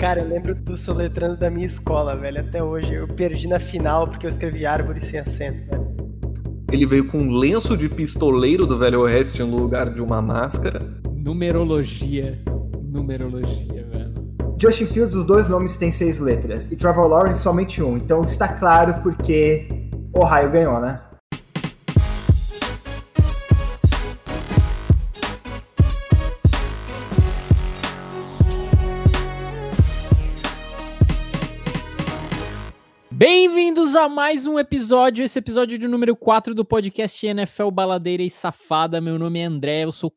Cara, eu lembro do soletrando da minha escola, velho, até hoje. Eu perdi na final porque eu escrevi árvore sem acento, velho. Ele veio com um lenço de pistoleiro do Velho Oeste no lugar de uma máscara. Numerologia. Numerologia, velho. Justin Fields, os dois nomes têm seis letras. E Trevor Lawrence somente um. Então está claro porque Ohio ganhou, né? Bem-vindos a mais um episódio, esse episódio de número 4 do podcast NFL Baladeira e Safada. Meu nome é André, eu sou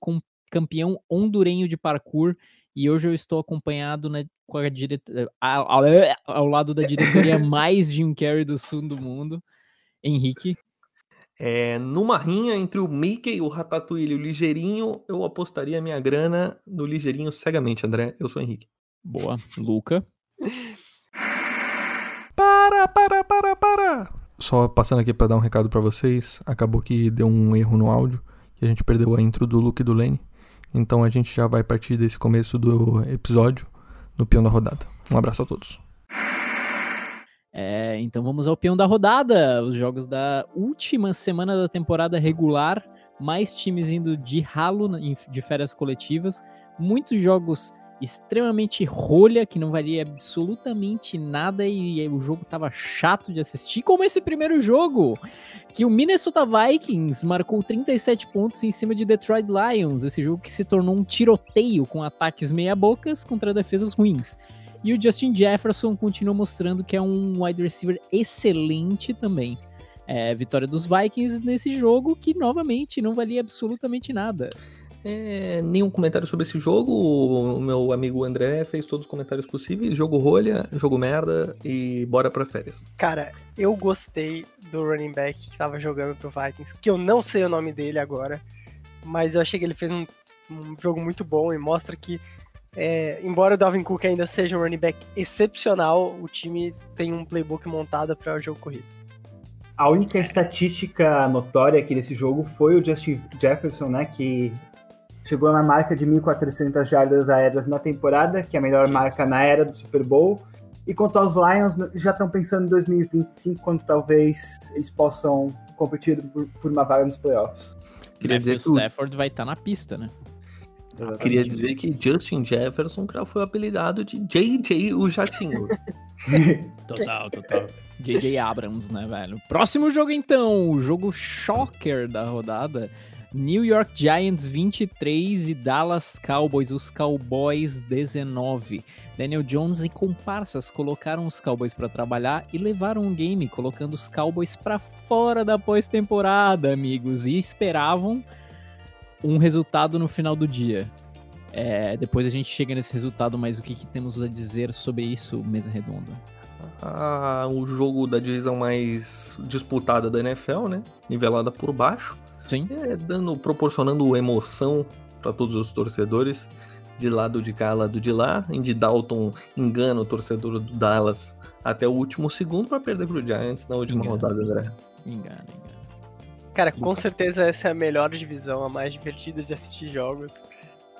campeão hondurenho de parkour e hoje eu estou acompanhado né, com a diretoria, ao, ao, lado da diretoria mais Jim Carrey do sul do mundo, Henrique. É, numa rinha entre o Mickey, o Ratatouille e o Ligeirinho, eu apostaria minha grana no Ligeirinho cegamente, André. Eu sou o Henrique. Boa. Luca. Para, para, para, para. Só passando aqui para dar um recado para vocês. Acabou que deu um erro no áudio. Que a gente perdeu a intro do Luke e do Lane. Então a gente já vai partir desse começo do episódio no peão da rodada. Um abraço a todos. É, então vamos ao peão da rodada. Os jogos da última semana da temporada regular. Mais times indo de ralo de férias coletivas. Muitos jogos extremamente rolha, que não valia absolutamente nada e, e o jogo tava chato de assistir, como esse primeiro jogo, que o Minnesota Vikings marcou 37 pontos em cima de Detroit Lions, esse jogo que se tornou um tiroteio com ataques meia-bocas contra defesas ruins. E o Justin Jefferson continua mostrando que é um wide receiver excelente também. É, vitória dos Vikings nesse jogo que novamente não valia absolutamente nada. É, nenhum comentário sobre esse jogo. O meu amigo André fez todos os comentários possíveis. Jogo rolha, jogo merda e bora pra férias. Cara, eu gostei do running back que tava jogando pro Vikings, que eu não sei o nome dele agora, mas eu achei que ele fez um, um jogo muito bom e mostra que, é, embora o Dalvin Cook ainda seja um running back excepcional, o time tem um playbook montado para o jogo corrido. A única estatística notória aqui desse jogo foi o Justin Jefferson, né, que chegou na marca de 1.400 jardas aéreas na temporada, que é a melhor marca na era do Super Bowl. E quanto aos Lions, já estão pensando em 2025, quando talvez eles possam competir por, por uma vaga nos playoffs. Queria dizer que o Stafford vai estar tá na pista, né? Exatamente. Queria dizer que Justin Jefferson já foi apelidado de JJ o Jatinho. total, total. JJ Abrams, né, velho? Próximo jogo então, o jogo shocker da rodada. New York Giants 23 e Dallas Cowboys, os Cowboys 19. Daniel Jones e comparsas colocaram os Cowboys para trabalhar e levaram o game, colocando os Cowboys para fora da pós-temporada, amigos, e esperavam um resultado no final do dia. É, depois a gente chega nesse resultado, mas o que, que temos a dizer sobre isso, mesa redonda? Ah, o jogo da divisão mais disputada da NFL, né? Nivelada por baixo. Sim. É, dando, proporcionando emoção para todos os torcedores, de lado de cá, lado de lá. Andy Dalton engana o torcedor do Dallas até o último segundo para perder pro Giants na última engana. rodada, André. Engana, engana. Cara, com certeza essa é a melhor divisão, a mais divertida de assistir jogos.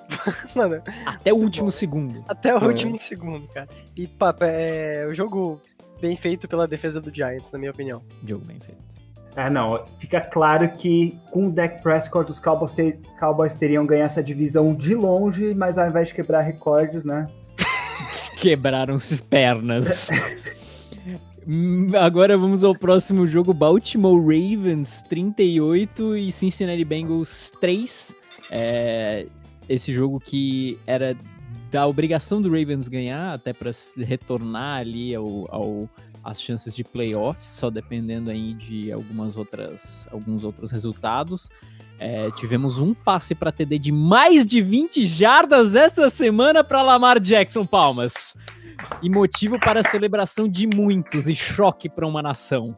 Mano, até o último bom. segundo. Até o é. último segundo, cara. E papo, é o jogo bem feito pela defesa do Giants, na minha opinião. Jogo bem feito. É, não, fica claro que com o Dak Prescott os Cowboys, ter, Cowboys teriam ganho essa divisão de longe, mas ao invés de quebrar recordes, né? Quebraram-se pernas. Agora vamos ao próximo jogo: Baltimore Ravens 38 e Cincinnati Bengals 3. É, esse jogo que era da obrigação do Ravens ganhar, até para retornar ali ao, ao as chances de playoffs, só dependendo aí de algumas outras, alguns outros resultados. É, tivemos um passe para TD de mais de 20 jardas essa semana para Lamar Jackson Palmas. E motivo para celebração de muitos e choque para uma nação.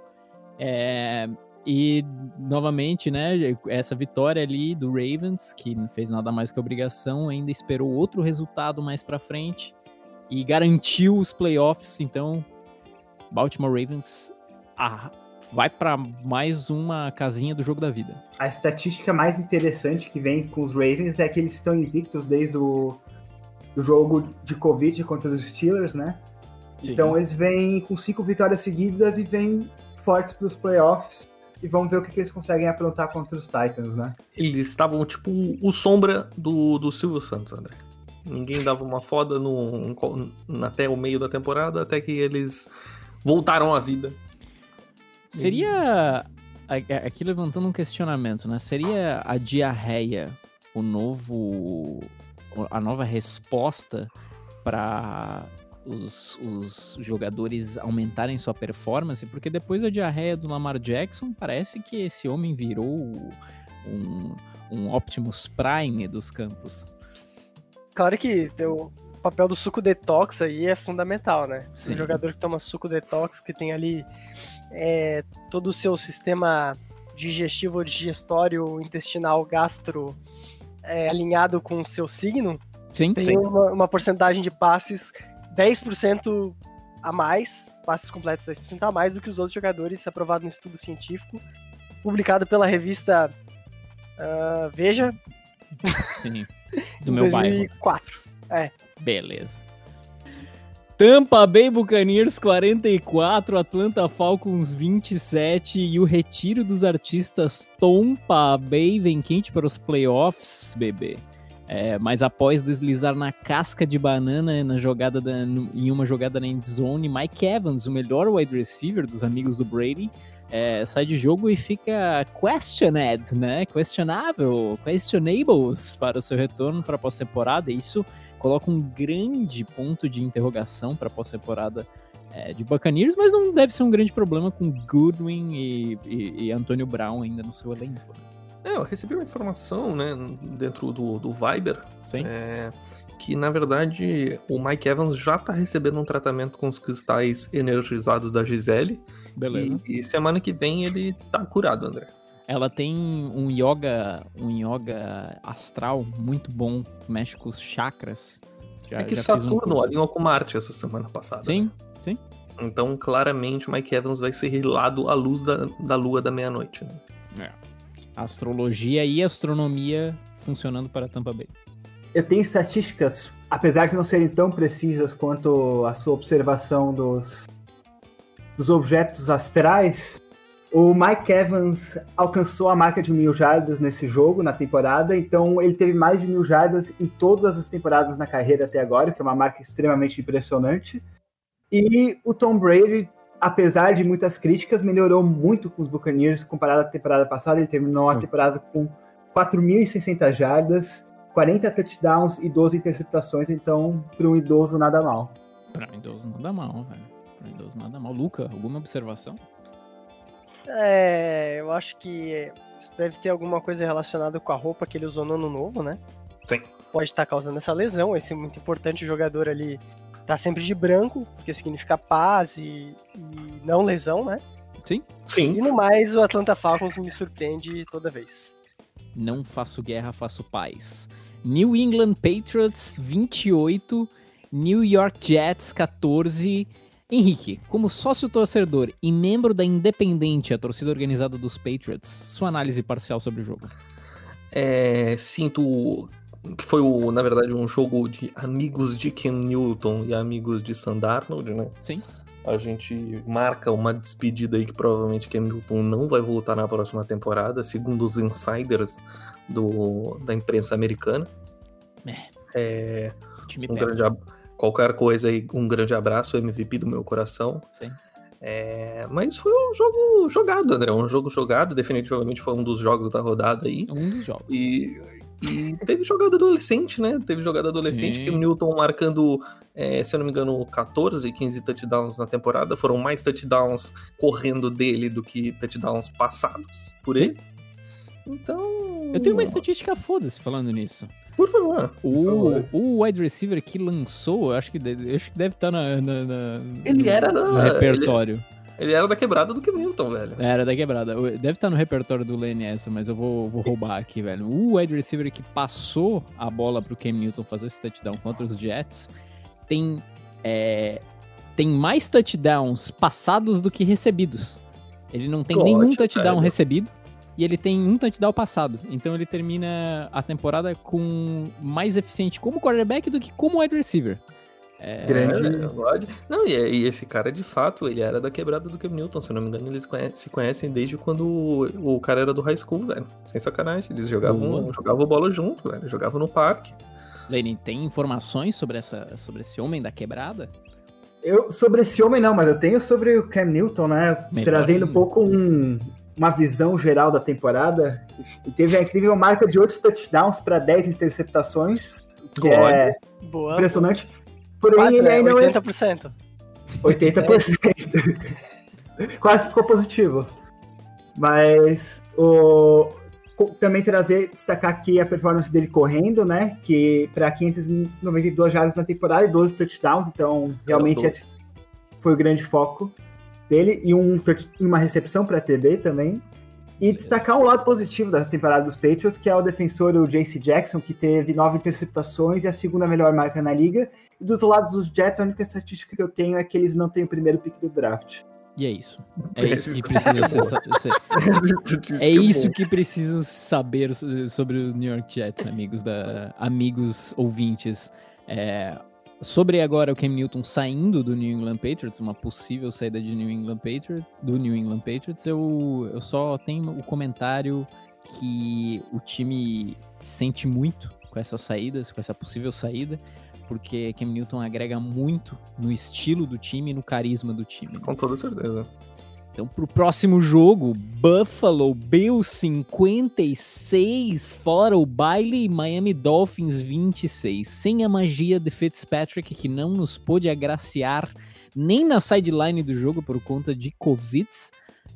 É, e novamente, né, essa vitória ali do Ravens, que não fez nada mais que obrigação, ainda esperou outro resultado mais para frente e garantiu os playoffs. Então, Baltimore Ravens ah, vai para mais uma casinha do jogo da vida. A estatística mais interessante que vem com os Ravens é que eles estão invictos desde o do jogo de Covid contra os Steelers, né? Sim. Então eles vêm com cinco vitórias seguidas e vêm fortes para os playoffs. E vamos ver o que, que eles conseguem aprontar contra os Titans, né? Eles estavam tipo o sombra do, do Silvio Santos, André. Ninguém dava uma foda no, até o meio da temporada, até que eles voltaram à vida. Seria. Aqui levantando um questionamento, né? Seria a diarreia o novo. a nova resposta para os, os, jogadores aumentarem sua performance, porque depois da diarreia do Lamar Jackson, parece que esse homem virou um, um Optimus Prime dos campos. Claro que o papel do suco detox aí é fundamental, né? Sim. Um jogador que toma suco detox, que tem ali é, todo o seu sistema digestivo, digestório, intestinal, gastro é, alinhado com o seu signo, sim, tem sim. Uma, uma porcentagem de passes 10% a mais, passes completos 10% a mais do que os outros jogadores, aprovado no estudo científico, publicado pela revista uh, Veja. Sim. Do meu 2004. bairro. É. Beleza. Tampa Bay Buccaneers 44, Atlanta Falcons 27 e o retiro dos artistas Tompa Bay vem quente para os playoffs, bebê. É, mas após deslizar na casca de banana na jogada da, em uma jogada na endzone, Mike Evans, o melhor wide receiver dos amigos do Brady, é, sai de jogo e fica questioned, né? Questionável, questionables para o seu retorno para a pós-temporada. Isso coloca um grande ponto de interrogação para a pós-temporada é, de Buccaneers, mas não deve ser um grande problema com Goodwin e, e, e Antônio Brown ainda no seu elenco. Né? É, eu recebi uma informação, né, dentro do, do Viber, é, que na verdade o Mike Evans já tá recebendo um tratamento com os cristais energizados da Gisele. Beleza. E, e semana que vem ele tá curado, André. Ela tem um yoga, um yoga astral muito bom, mexe com os chakras. Já, é que Saturno um alinhou com Marte essa semana passada. Sim, né? sim. Então, claramente, o Mike Evans vai ser rilado à luz da, da lua da meia-noite. Né? É astrologia e astronomia funcionando para Tampa Bay. Eu tenho estatísticas, apesar de não serem tão precisas quanto a sua observação dos, dos objetos astrais. O Mike Evans alcançou a marca de mil jardas nesse jogo, na temporada, então ele teve mais de mil jardas em todas as temporadas na carreira até agora, que é uma marca extremamente impressionante. E o Tom Brady apesar de muitas críticas, melhorou muito com os Buccaneers comparado à temporada passada. Ele terminou a hum. temporada com 4.600 jardas, 40 touchdowns e 12 interceptações. Então, para um idoso, nada mal. Para um idoso, nada mal, velho. Para um idoso, nada mal. Luca, alguma observação? É, eu acho que isso deve ter alguma coisa relacionada com a roupa que ele usou no ano novo, né? Sim. Pode estar causando essa lesão. Esse é muito importante jogador ali tá sempre de branco, porque significa paz e, e não lesão, né? Sim. Sim. E no mais, o Atlanta Falcons me surpreende toda vez. Não faço guerra, faço paz. New England Patriots 28, New York Jets 14. Henrique, como sócio torcedor e membro da Independente, a torcida organizada dos Patriots, sua análise parcial sobre o jogo. É, sinto que foi, o, na verdade, um jogo de amigos de Ken Newton e amigos de Sandarnold, né? Sim. A gente marca uma despedida aí que provavelmente Ken Newton não vai voltar na próxima temporada, segundo os insiders do, da imprensa americana. É. é um grande, qualquer coisa aí, um grande abraço, MVP do meu coração. Sim. É, mas foi um jogo jogado, André. Um jogo jogado, definitivamente foi um dos jogos da rodada aí. Um dos jogos. E, e teve jogada adolescente, né? Teve jogada adolescente, Sim. que o Newton marcando, é, se eu não me engano, 14, 15 touchdowns na temporada. Foram mais touchdowns correndo dele do que touchdowns passados por ele. Então. Eu tenho uma estatística foda-se falando nisso. Por favor. O, o wide receiver que lançou, acho que deve, acho que deve estar na, na, na ele era no repertório. Ele... Ele era da quebrada do Newton, velho. Era da quebrada. Deve estar no repertório do Lane essa, mas eu vou, vou roubar aqui, velho. O wide receiver que passou a bola pro Cam Newton fazer esse touchdown contra os Jets tem, é, tem mais touchdowns passados do que recebidos. Ele não tem nenhum touchdown velho. recebido e ele tem um touchdown passado. Então ele termina a temporada com mais eficiente como quarterback do que como wide receiver. É, Grande. É, não, e, e, esse cara, de fato, ele era da quebrada do Cam Newton, se eu não me engano, eles conhecem, se conhecem desde quando o, o, cara era do high school, velho. Sem sacanagem. Eles jogavam, jogavam bola junto, velho. Jogavam no parque. Lenny, tem informações sobre, essa, sobre esse homem da quebrada? Eu, sobre esse homem não, mas eu tenho sobre o Cam Newton, né? Melhor trazendo ainda. um pouco um, uma visão geral da temporada. E teve a incrível marca de 8 touchdowns para 10 interceptações, que é Boa, impressionante. Porém, Quase, ele né? ainda 80%. É... 80%. Quase ficou positivo. Mas o também trazer, destacar aqui a performance dele correndo, né? Que para 592 jardas na temporada e 12 touchdowns, então realmente esse foi o grande foco dele e um, uma recepção para TD também. E destacar um lado positivo da temporada dos Patriots, que é o defensor o JC Jackson, que teve nove interceptações e a segunda melhor marca na liga. E dos lados dos Jets, a única estatística que eu tenho é que eles não têm o primeiro pick do draft. E é isso. É isso que precisa ser, ser, É isso que precisam saber sobre o New York Jets, amigos da amigos ouvintes. É, sobre agora o Cam Newton saindo do New England Patriots, uma possível saída de New England Patriots, do New England Patriots, eu, eu só tenho o comentário que o time sente muito com essas saídas, com essa possível saída porque Cam Newton agrega muito no estilo do time e no carisma do time. Né? Com toda certeza. Então, pro próximo jogo, Buffalo Bills 56, fora o baile, Miami Dolphins 26. Sem a magia de Fitzpatrick, que não nos pôde agraciar nem na sideline do jogo por conta de Covid,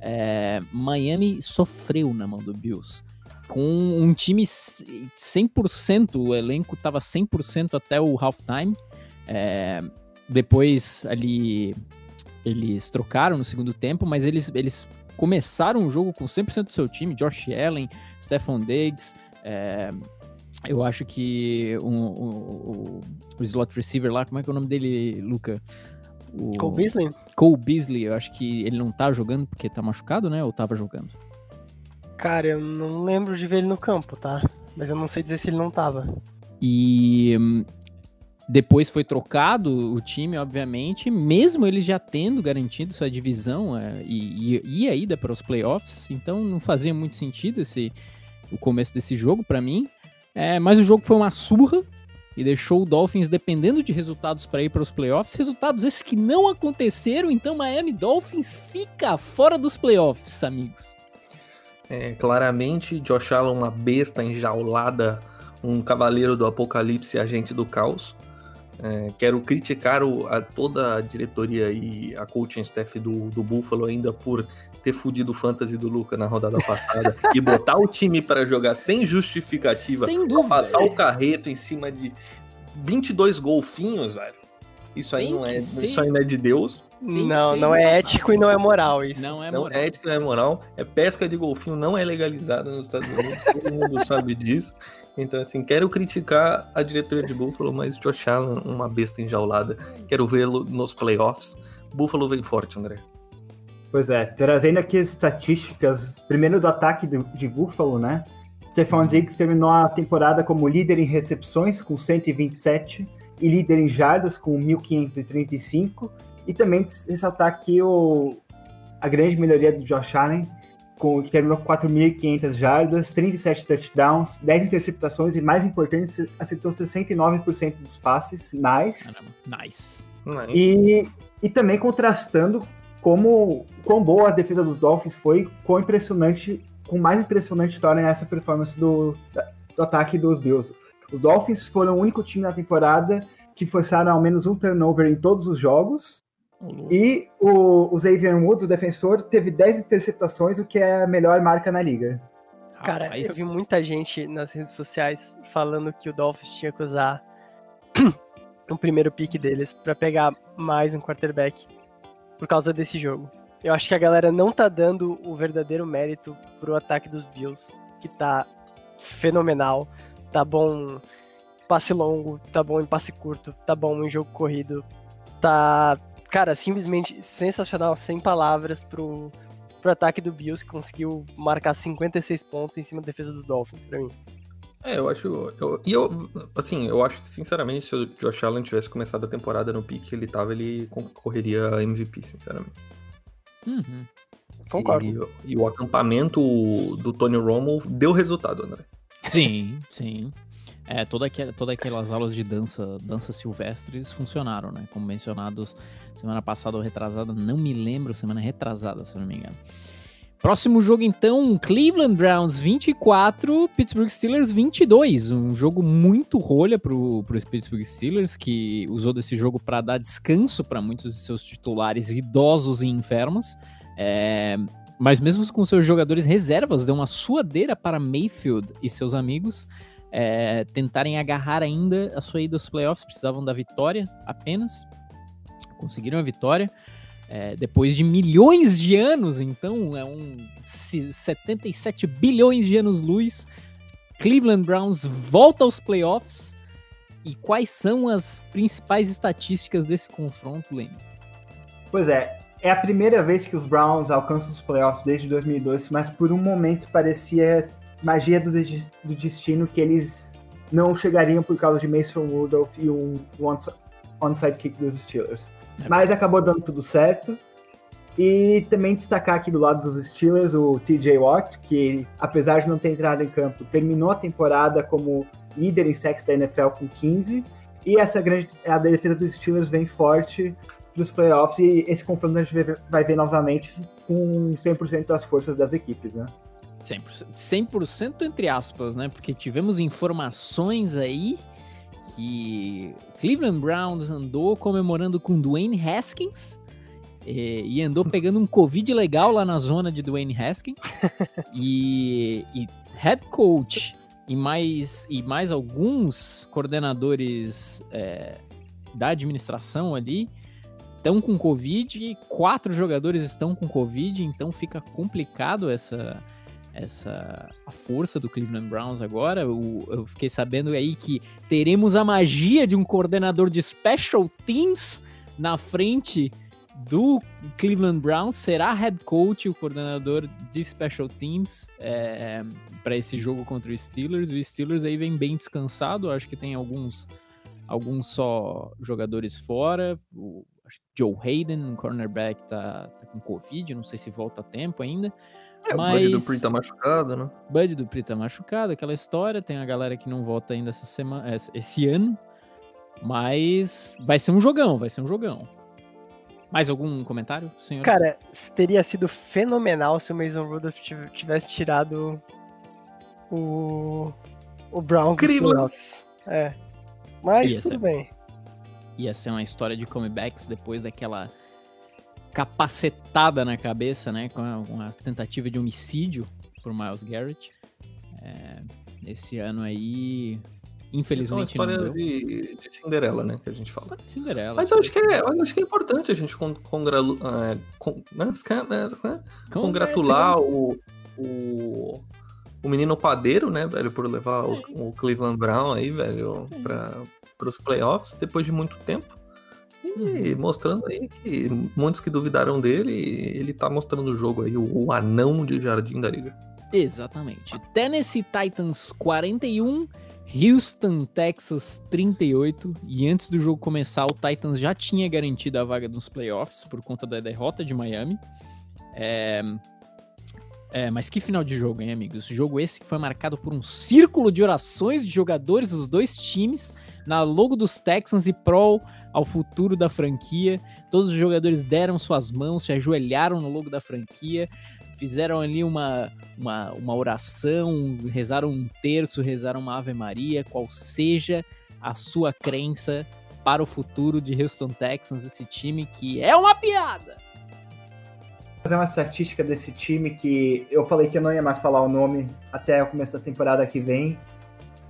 é, Miami sofreu na mão do Bills com um time 100%, o elenco estava 100% até o halftime. É, depois ali eles trocaram no segundo tempo, mas eles, eles começaram o jogo com 100% do seu time, Josh Allen, Stephon Diggs, é, eu acho que o, o, o, slot receiver lá, como é que é o nome dele, Luca? O Cole Beasley? Cole Beasley, eu acho que ele não tá jogando porque tá machucado, né? Ou tava jogando? Cara, eu não lembro de ver ele no campo, tá? Mas eu não sei dizer se ele não tava. E hum, depois foi trocado o time, obviamente, mesmo eles já tendo garantido sua divisão é, e, e, e, a ida para os playoffs, então não fazia muito sentido esse o começo desse jogo para mim. É, mas o jogo foi uma surra e deixou o Dolphins dependendo de resultados para ir para os playoffs. Resultados esses que não aconteceram, então Miami Dolphins fica fora dos playoffs, amigos. É, claramente, Josh Allen uma besta enjaulada, um cavaleiro do apocalipse agente do caos. É, quero criticar o, a, toda a diretoria e a coaching staff do, do Buffalo ainda por ter fudido o fantasy do Luca na rodada passada e botar o time para jogar sem justificativa, sem dúvida. passar o carreto em cima de 22 golfinhos, velho. Isso aí, não é, isso aí não é de Deus. Não, não é ético e não é moral isso. Não é não moral. é ético e não é moral. É pesca de golfinho não é legalizada nos Estados Unidos. todo mundo sabe disso. Então, assim, quero criticar a diretoria de Buffalo, mas Josh Allen, uma besta enjaulada. Quero vê-lo nos playoffs. Buffalo vem forte, André. Pois é, trazendo aqui as estatísticas, primeiro do ataque de Buffalo, né? Stephon Diggs terminou a temporada como líder em recepções, com 127, e líder em jardas, com 1.535 e também ressaltar aqui o, a grande melhoria do Josh Allen, com, que terminou com 4.500 jardas, 37 touchdowns, 10 interceptações e, mais importante, acertou 69% dos passes. Nice. nice. nice. E, e também contrastando como quão boa a defesa dos Dolphins foi, quão impressionante, com mais impressionante torna essa performance do, do ataque dos Bills. Os Dolphins foram o único time na temporada que forçaram ao menos um turnover em todos os jogos, e o, o Xavier Woods, o defensor, teve 10 interceptações, o que é a melhor marca na liga. Cara, Rapaz. eu vi muita gente nas redes sociais falando que o Dolphins tinha que usar o primeiro pick deles para pegar mais um quarterback por causa desse jogo. Eu acho que a galera não tá dando o verdadeiro mérito pro ataque dos Bills, que tá fenomenal. Tá bom passe longo, tá bom em passe curto, tá bom em jogo corrido, tá cara, simplesmente sensacional, sem palavras pro, pro ataque do Bills, que conseguiu marcar 56 pontos em cima da defesa do Dolphins, pra mim. É, eu acho. Eu, e eu, assim, eu acho que, sinceramente, se o Josh Allen tivesse começado a temporada no pique que ele tava, ele concorreria a MVP, sinceramente. Uhum. Concordo. E, e, o acampamento do Tony Romo deu resultado, André. Sim, sim. É, toda aquela, todas aquelas aulas de dança, dança silvestres funcionaram, né? Como mencionados semana passada ou retrasada, não me lembro, semana retrasada, se não me engano. Próximo jogo, então, Cleveland Browns 24, Pittsburgh Steelers 22. Um jogo muito rolha pro, pro Pittsburgh Steelers, que usou desse jogo para dar descanso para muitos de seus titulares idosos e enfermos. É, mas mesmo com seus jogadores reservas, deu uma suadeira para Mayfield e seus amigos é, tentarem agarrar ainda a sua ida aos playoffs. Precisavam da vitória apenas. Conseguiram a vitória. É, depois de milhões de anos, então é um 77 bilhões de anos-luz, Cleveland Browns volta aos playoffs. E quais são as principais estatísticas desse confronto, Lene? Pois é, é a primeira vez que os Browns alcançam os playoffs desde 2012, mas por um momento parecia magia do, do destino que eles não chegariam por causa de Mason Rudolph e um onside kick dos Steelers. É. Mas acabou dando tudo certo. E também destacar aqui do lado dos Steelers o TJ Watt, que apesar de não ter entrado em campo, terminou a temporada como líder em sacks da NFL com 15. E essa grande a defesa dos Steelers vem forte dos playoffs e esse confronto a gente vai ver novamente com 100% das forças das equipes, né? 100%, 100% entre aspas, né? Porque tivemos informações aí que Cleveland Browns andou comemorando com Dwayne Haskins e, e andou pegando um Covid legal lá na zona de Dwayne Haskins. e, e head coach e mais, e mais alguns coordenadores é, da administração ali estão com Covid, quatro jogadores estão com Covid, então fica complicado essa essa a força do Cleveland Browns agora. Eu, eu, fiquei sabendo aí que teremos a magia de um coordenador de special teams na frente do Cleveland Browns. Será head coach o coordenador de special teams é, para esse jogo contra os Steelers. O Steelers aí vem bem descansado. Acho que tem alguns alguns só jogadores fora. O, Joe Hayden, cornerback, tá, tá com Covid, não sei se volta a tempo ainda. É, Mas... o Bud do Pri tá machucado, né? Bud do Pri tá machucado, aquela história. Tem a galera que não volta ainda essa semana, esse ano. Mas vai ser um jogão, vai ser um jogão. Mais algum comentário, senhor? Cara, teria sido fenomenal se o Mason Rudolph tivesse tirado o, o Browns Incrível. dos É. Mas Ia tudo ser. bem. Ia ser uma história de comebacks depois daquela capacetada na cabeça, né? Com uma tentativa de homicídio por Miles Garrett. É, esse ano aí, infelizmente é uma história de, de, Cinderela, né? Que a gente fala. Cinderela. Mas eu acho que é, eu acho que é importante a gente con, congratu, é, con, né, né, congratular o, o, o menino padeiro, né, velho, por levar o, o Cleveland Brown aí, velho, para os playoffs depois de muito tempo. E uhum. mostrando aí que muitos que duvidaram dele, ele tá mostrando o jogo aí, o, o anão de jardim da liga. Exatamente. Tennessee Titans 41, Houston, Texas 38. E antes do jogo começar, o Titans já tinha garantido a vaga nos playoffs por conta da derrota de Miami. É... É, mas que final de jogo, hein, amigos? Jogo esse que foi marcado por um círculo de orações de jogadores dos dois times na logo dos Texans e pro ao futuro da franquia. Todos os jogadores deram suas mãos, se ajoelharam no logo da franquia, fizeram ali uma, uma, uma oração, rezaram um terço, rezaram uma Ave Maria, qual seja a sua crença para o futuro de Houston Texans, esse time que é uma piada. Fazer uma estatística desse time que eu falei que eu não ia mais falar o nome até o começo da temporada que vem,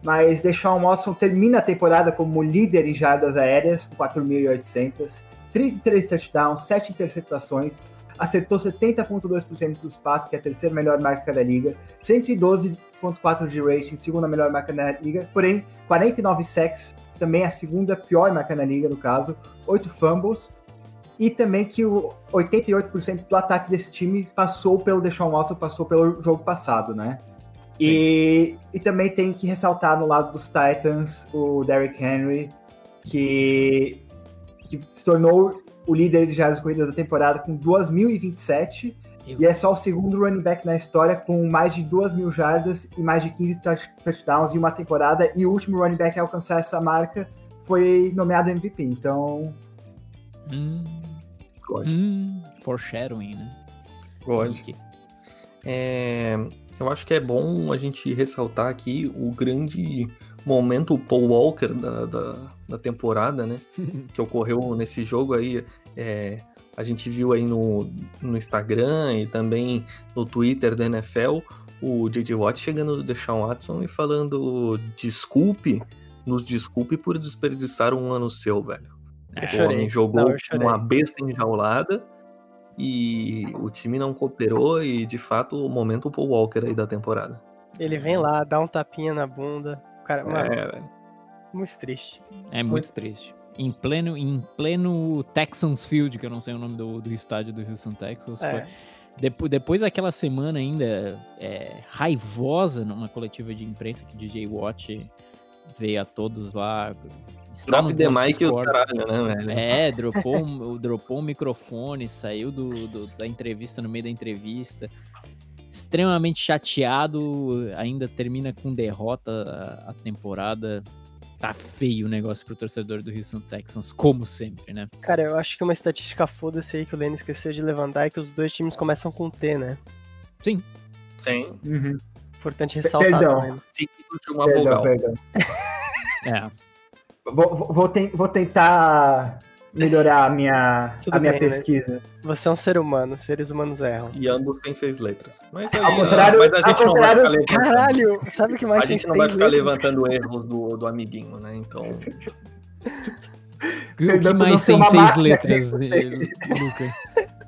mas Deshaun Watson termina a temporada como líder em jardas aéreas, com 4.800, 33 touchdowns, 7 interceptações, acertou 70,2% dos passes, que é a terceira melhor marca da liga, 112,4 de rating, segunda melhor marca da liga, porém 49 sacks, também a segunda pior marca na liga, no caso, 8 fumbles, E também que o 88% do ataque desse time passou pelo Deshaun Watson, passou pelo jogo passado, né? E, e também tem que ressaltar no lado dos Titans o Derrick Henry, que, que se tornou o líder de jardas corridas da temporada com 2.027 e é só o segundo running back na história com mais de 2 mil jardas e mais de 15 touchdowns em uma temporada. E o último running back a alcançar essa marca foi nomeado MVP. Então. Hum, hum, foreshadowing, né? God. É, eu acho que é bom a gente ressaltar aqui o grande momento Paul Walker da, da, da temporada, né? que ocorreu nesse jogo aí. É, a gente viu aí no, no Instagram e também no Twitter da NFL o J.J. Watt chegando do Deshaun Watson e falando desculpe, nos desculpe por desperdiçar um ano seu, velho. É, o homem jogou não, uma besta enjaulada e o time não cooperou e de fato o momento Paul Walker aí da temporada. Ele vem lá, dá um tapinha na bunda. O cara, mano, é, velho. Muito triste. É muito, muito triste em pleno, em pleno Texans Field, que eu não sei o nome do, do estádio do Houston, Texas. É. Depois, depois daquela semana ainda é, raivosa numa coletiva de imprensa que DJ Watt veio a todos lá. Drop the mic e os caralho, né, velho? É, dropou, dropou o microfone, saiu do, do, da entrevista no meio da entrevista. Extremamente chateado, ainda termina com derrota a, a temporada tá feio o negócio pro torcedor do Houston Texans, como sempre, né? Cara, eu acho que uma estatística foda-se aí que o Lenny esqueceu de levantar é que os dois times começam com T, né? Sim. Sim. Uhum. Importante ressaltar. Perdão. Seguido de uma perdão, vogal. Perdão. é. Vou, vou, vou tentar melhorar a minha, a minha bem, né? pesquisa. Né? Você é um ser humano, seres humanos erram. E ambos têm seis letras. Mas, aí, contrário, mas a gente não vai ficar levantando. Caralho, sabe o que mais A gente não vai ficar letras? levantando erros do, do amiguinho, né? Então. o que mais tem seis letras, Luca?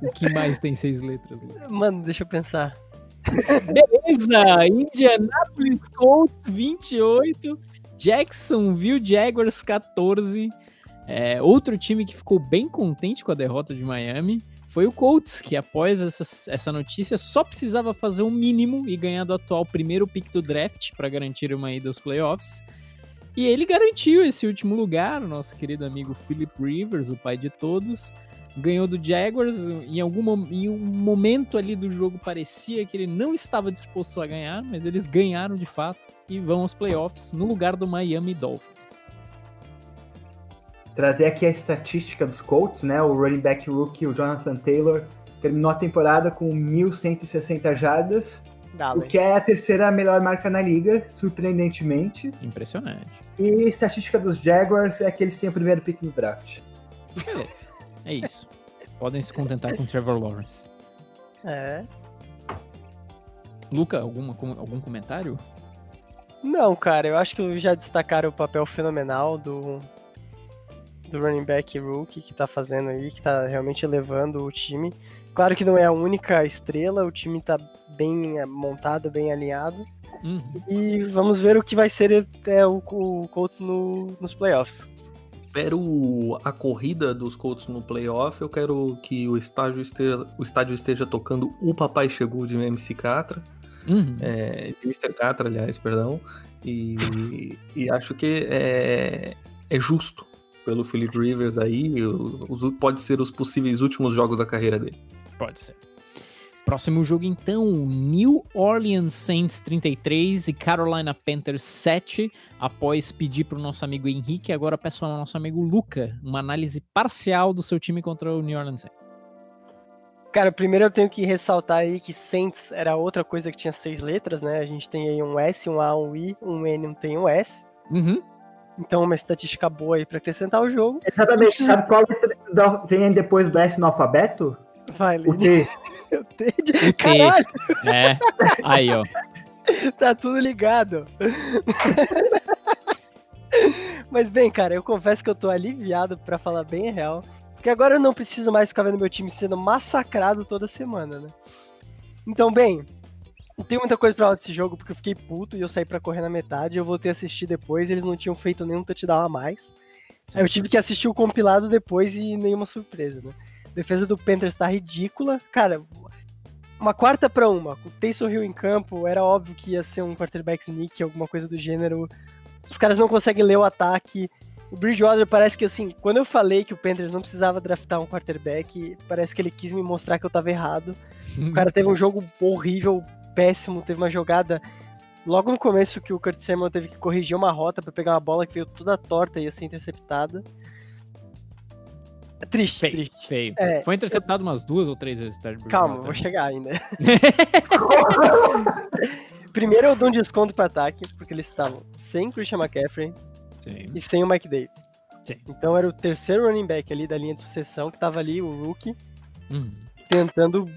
O que mais tem seis letras? Mano, deixa eu pensar. Beleza! Indianapolis Colts 28, Jacksonville Jaguars 14. É, outro time que ficou bem contente com a derrota de Miami foi o Colts, que após essa, essa notícia só precisava fazer o um mínimo e ganhar do atual primeiro pick do draft para garantir uma ida aos playoffs. E ele garantiu esse último lugar, o nosso querido amigo Philip Rivers, o pai de todos, ganhou do Jaguars. Em algum em um momento ali do jogo parecia que ele não estava disposto a ganhar, mas eles ganharam de fato e vão aos playoffs no lugar do Miami Dolphins trazer aqui a estatística dos Colts, né? O running back rookie, o Jonathan Taylor, terminou a temporada com 1.160 jardas, Dale. o que é a terceira melhor marca na liga, surpreendentemente. Impressionante. E a estatística dos Jaguars é que eles têm o primeiro pick no draft. Beleza, é isso. Podem se contentar com Trevor Lawrence. É. Luca, alguma, algum comentário? Não, cara, eu acho que já destacaram o papel fenomenal do, do running back rookie que tá fazendo aí, que tá realmente levando o time. Claro que não é a única estrela, o time tá bem eh, montado, bem alinhado. Uhum. E vamos ver o que vai ser até o, o Colts no, nos playoffs. Espero a corrida dos Colts no playoff. Eu quero que o estádio esteja, o estádio esteja tocando O Papai Chegou de MC Catra. Uhum. É, de Mr. Catra, aliás, perdão. E, e acho que é, é justo pelo Philip Rivers aí, os, pode ser os possíveis últimos jogos da carreira dele. Pode ser. Próximo jogo então, New Orleans Saints 33 e Carolina Panthers 7. Após pedir para o nosso amigo Henrique, agora peço ao nosso amigo Luca uma análise parcial do seu time contra o New Orleans Saints. Cara, primeiro eu tenho que ressaltar aí que Saints era outra coisa que tinha seis letras, né? A gente tem aí um S, um A, um I, um N, não tem um S. Uhum. Então, uma estatística boa aí para acrescentar o jogo. Exatamente. Sabe qual vem depois do S no alfabeto? Vai, O T. o T. De... O T. Caralho. É. Aí, ó. tá tudo ligado. Mas bem, cara, eu confesso que eu tô aliviado para falar bem real. Porque agora eu não preciso mais ficar vendo meu time sendo massacrado toda semana, né? Então, bem, não tem muita coisa pra falar desse jogo, porque eu fiquei puto e eu saí pra correr na metade. Eu voltei a assistir depois eles não tinham feito nenhum touchdown a mais. Aí eu tive que assistir o compilado depois e nenhuma surpresa, né? A defesa do Panthers tá ridícula. Cara, uma quarta para uma. Com o Taysom Hill em campo, era óbvio que ia ser um quarterback sneak, alguma coisa do gênero. Os caras não conseguem ler o ataque. O Bridgewater parece que, assim, quando eu falei que o Panthers não precisava draftar um quarterback, parece que ele quis me mostrar que eu tava errado. O cara teve um jogo horrível, péssimo, teve uma jogada logo no começo que o Kurt Samuel teve que corrigir uma rota para pegar uma bola que veio toda torta e ia ser interceptada. É triste, Feio, triste. feio. É, Foi interceptado umas duas ou três vezes. Ted Calma, vou chegar ainda. Primeiro eu dou um desconto para ataque, porque eles estavam sem Christian McCaffrey Sim. e sem o Mike Davis. Sim. Então era o terceiro running back ali da linha de sucessão que tava ali, o rookie, Hum, tentando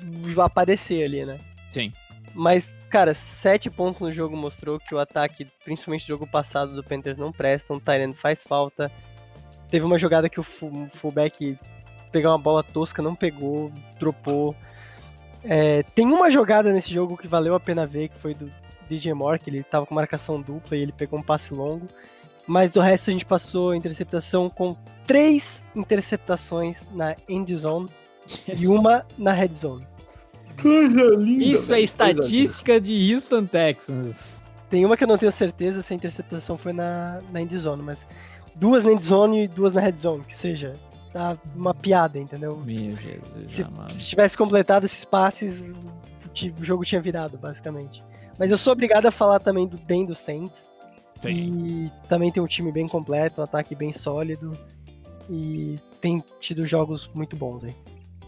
aparecer ali, né? Sim. Mas, cara, sete pontos no jogo mostrou que o ataque, principalmente no jogo passado do Panthers, não presta. Um Tyrant faz falta. Teve uma jogada que o fu- fullback pegou uma bola tosca, não pegou, dropou. É, tem uma jogada nesse jogo que valeu a pena ver, que foi do DJ Moore, que ele tava com marcação dupla e ele pegou um passe longo. Mas do resto a gente passou a interceptação com três interceptações na end zone e uma na red zone. Coisa linda. Isso é velho, estatística de Houston Texans. Tem uma que eu não tenho certeza se a interceptação foi na, na end zone, mas duas na end zone e duas na red zone, que seja, tá uma piada, entendeu? Meu Jesus Se, amado. se tivesse completado esses passes, o, o jogo tinha virado, basicamente. Mas eu sou obrigado a falar também do bem do Saints. E também tem um time bem completo, um ataque bem sólido. E tem tido jogos muito bons aí.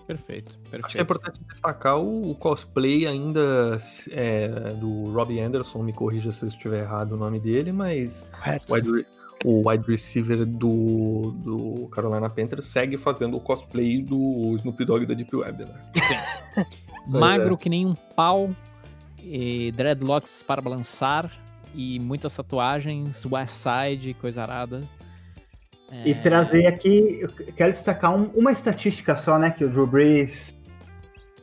Perfeito, Acho que é perfeito. importante destacar o, o cosplay ainda é, do Robbie Anderson, me corrija se eu estiver errado o nome dele, mas Correto. wide, re- o wide receiver do, do Carolina Panthers segue fazendo o cosplay do Snoop Dogg da Deep Web, né? Magro que nem um pau, e dreadlocks para balançar, e muitas tatuagens, West Side, coisa arada. E É, trazer aqui, eu quero destacar um- uma estatística só, né? Que o Drew Brees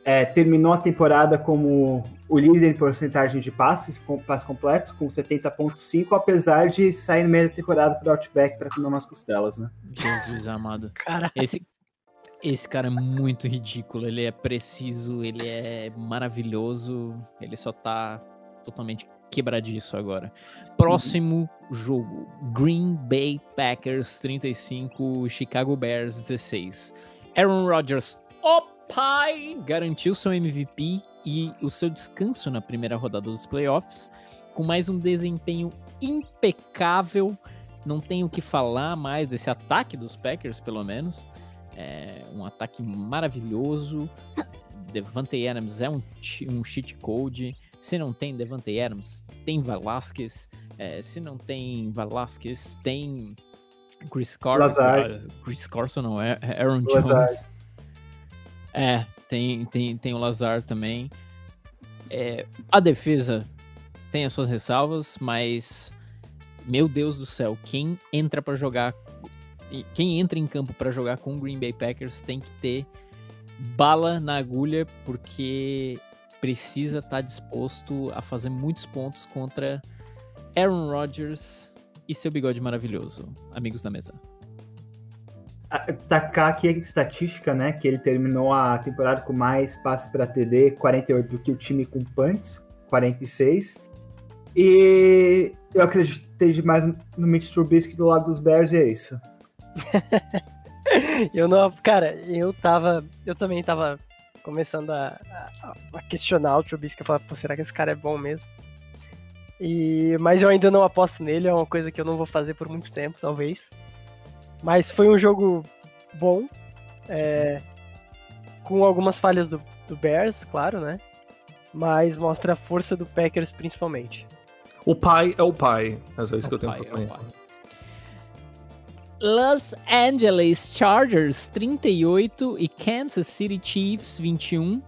é, terminou a temporada como o líder em porcentagem de passes, com passes completos, com 70,5, apesar de sair no meio da temporada para Outback para comer umas costelas, né? Jesus amado. Cara, Esse, esse cara é muito ridículo. Ele é preciso, ele é maravilhoso. Ele só tá totalmente quebradiço agora. Próximo jogo: Green Bay Packers 35, Chicago Bears 16. Aaron Rodgers, o pai, garantiu seu MVP e o seu descanso na primeira rodada dos playoffs, com mais um desempenho impecável. Não tenho o que falar mais desse ataque dos Packers, pelo menos. É um ataque maravilhoso. Devante Adams é um, um cheat code. Se não tem Devante Adams, tem Velasquez. É, se não tem Velasquez, tem Chris Carson. Ah, Chris Carson não, é é Aaron Lazard. Jones. É, tem, tem, tem o Lazar também. É, a defesa tem as suas ressalvas, mas meu Deus do céu, quem entra pra jogar, quem entra em campo pra jogar com o Green Bay Packers tem que ter bala na agulha, porque precisa estar disposto a fazer muitos pontos contra Aaron Rodgers e seu bigode maravilhoso, amigos da mesa. A- Destacar aqui a estatística, né? Que ele terminou a temporada com mais passes para TD, 48 do que o time com punts, 46. E eu acreditei mais no Mitch Trubisky do lado dos Bears e é isso. eu não. Cara, eu tava. Eu também tava começando a, a- a questionar o Trubisky. Eu falava, pô, será que esse cara é bom mesmo? E, mas eu ainda não aposto nele, é uma coisa que eu não vou fazer por muito tempo, talvez. Mas foi um jogo bom. é, com algumas falhas do, do Bears, claro, né? Mas mostra a força do Packers principalmente. O pai é o pai, mas é isso que eu tenho Pai, pra é o. Los Angeles Chargers 38 e Kansas City Chiefs 21.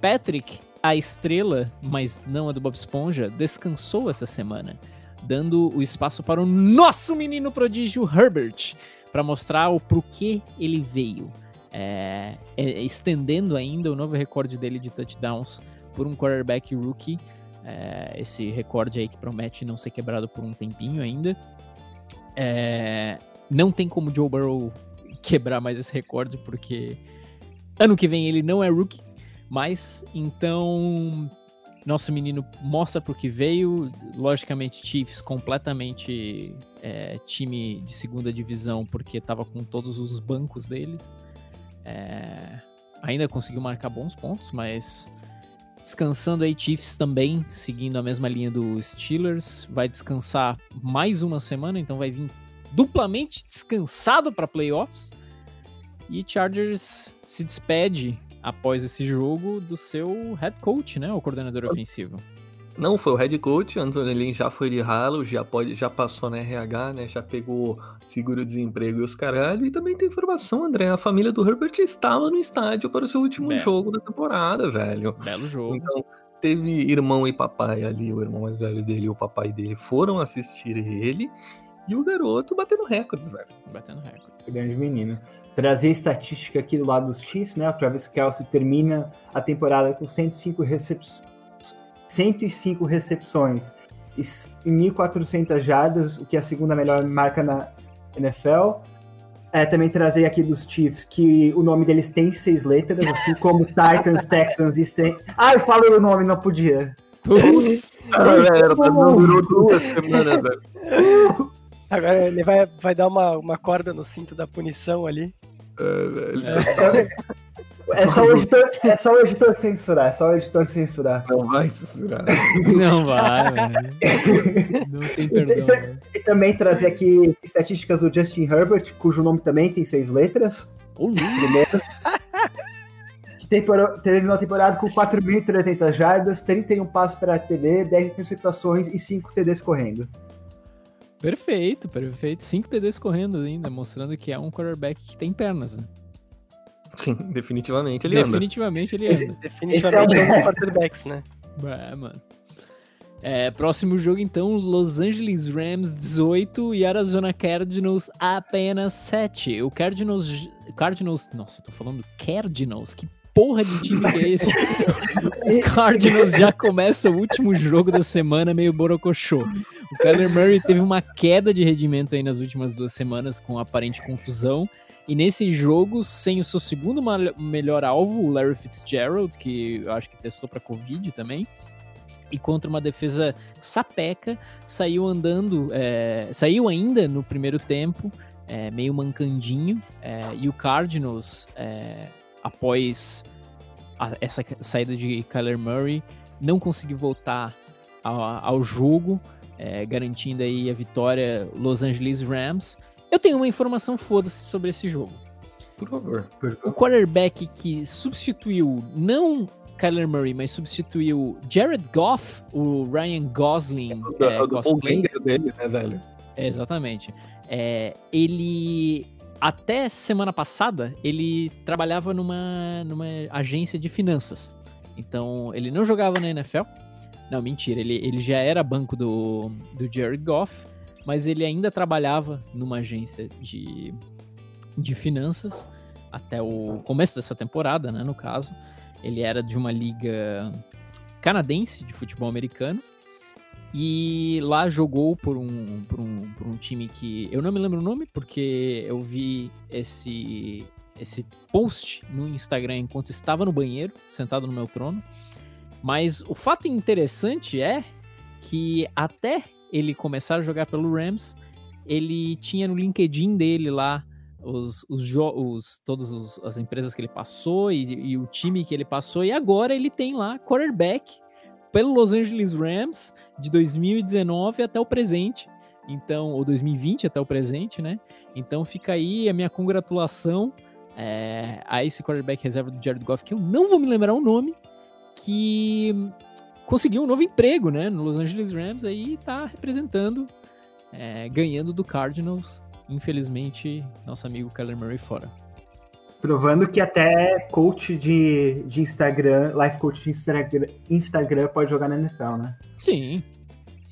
Patrick, a estrela, mas não a do Bob Esponja, descansou essa semana, dando o espaço para o nosso menino prodígio Herbert para mostrar o porquê ele veio. É, é, estendendo ainda o novo recorde dele de touchdowns por um quarterback rookie. É, esse recorde aí que promete não ser quebrado por um tempinho ainda. É, não tem como Joe Burrow quebrar mais esse recorde, porque Ano que vem ele não é rookie, mas então nosso menino mostra pro que veio. Logicamente, Chiefs completamente é, time de segunda divisão, porque tava com todos os bancos deles. É, ainda conseguiu marcar bons pontos, mas descansando aí Chiefs também, seguindo a mesma linha do Steelers. Vai descansar mais uma semana, então vai vir duplamente descansado para playoffs. E Chargers se despede após esse jogo do seu head coach, né? O coordenador ofensivo. Não, foi o head coach, Antônio Lin já foi de ralo, já, pode, já passou na RH, né? Já pegou seguro-desemprego e os caralho. E também tem informação, André. A família do Herbert estava no estádio para o seu último Belo. jogo da temporada, velho. Belo jogo. Então, teve irmão e papai ali, o irmão mais velho dele e o papai dele foram assistir ele. E o garoto batendo recordes, velho. Batendo recordes. Grande menino trazer estatística aqui do lado dos Chiefs, né? O Travis Kelsey termina a temporada com 105, recep 105 recepções e 1.400 jardas, o que é a segunda melhor marca na NFL. É, também trazer aqui dos Chiefs que o nome deles tem seis letras, assim como Titans, Texans e Saints. Ah, eu falei o nome, não podia. Ah, durou duas semanas, velho. Agora ele vai, vai dar uma, uma corda no cinto da punição ali. É, é, só o editor, é só o editor censurar, é só o editor censurar. Não vai censurar. Não vai, velho. Não tem perdão. E, e, também trazer aqui estatísticas do Justin Herbert, cujo nome também tem seis letras. Oh, Primeiro. terminou a temporada com 4.300 jardas, 31 passos para TD, 10 interceptações e 5 TDs correndo. Perfeito, perfeito. 5 TDs correndo ainda, mostrando que é um quarterback que tem pernas, né? Sim, definitivamente ele definitivamente anda. Ele anda. definitivamente é um quarterbacks, né? É, mano. É, próximo jogo, então, Los Angeles Rams 18 e Arizona Cardinals apenas 7. O Cardinals. Cardinals. Nossa, eu tô falando Cardinals. Que porra de time que é esse? o Cardinals já começa o último jogo da semana meio borocochô. O Kyler Murray teve uma queda de rendimento aí nas últimas duas semanas com aparente contusão. E nesse jogo, sem o seu segundo melhor alvo, o Larry Fitzgerald, que eu acho que testou para Covid também, e contra uma defesa sapeca, saiu andando, é, saiu ainda no primeiro tempo, é, meio mancandinho, é, e o Cardinals, é, após a, essa saída de Kyler Murray, não conseguiu voltar ao, ao jogo, é, garantindo aí a vitória Los Angeles Rams. Eu tenho uma informação foda-se sobre esse jogo. Por favor, por favor. O quarterback que substituiu não Kyler Murray, mas substituiu Jared Goff, o Ryan Gosling. É, é, do dele, né, velho? É, exatamente. É, ele até semana passada ele trabalhava numa, numa agência de finanças. Então ele não jogava na NFL, não, mentira. Ele, ele já era banco do, do Jared Goff, mas ele ainda trabalhava numa agência de, de finanças até o começo dessa temporada, né? No caso, ele era de uma liga canadense de futebol americano e lá jogou por um, por um, por um time que eu não me lembro o nome porque eu vi esse esse post no Instagram enquanto estava no banheiro, sentado no meu trono. Mas o fato interessante é que até ele começar a jogar pelo Rams, ele tinha no LinkedIn dele lá os, os, os todas as empresas que ele passou e, e, o time que ele passou, e agora ele tem lá quarterback pelo Los Angeles Rams de 2019 até o presente. Então, ou 2020 até o presente, né? Então fica aí a minha congratulação é, a esse quarterback reserva do Jared Goff, que eu não vou me lembrar o nome, que conseguiu um novo emprego, né, no Los Angeles Rams, aí tá representando, é, ganhando do Cardinals. Infelizmente, nosso amigo Kyler Murray fora. Provando que até coach de, de Instagram, life coach de Instagram, Instagram pode jogar na NFL, né? Sim,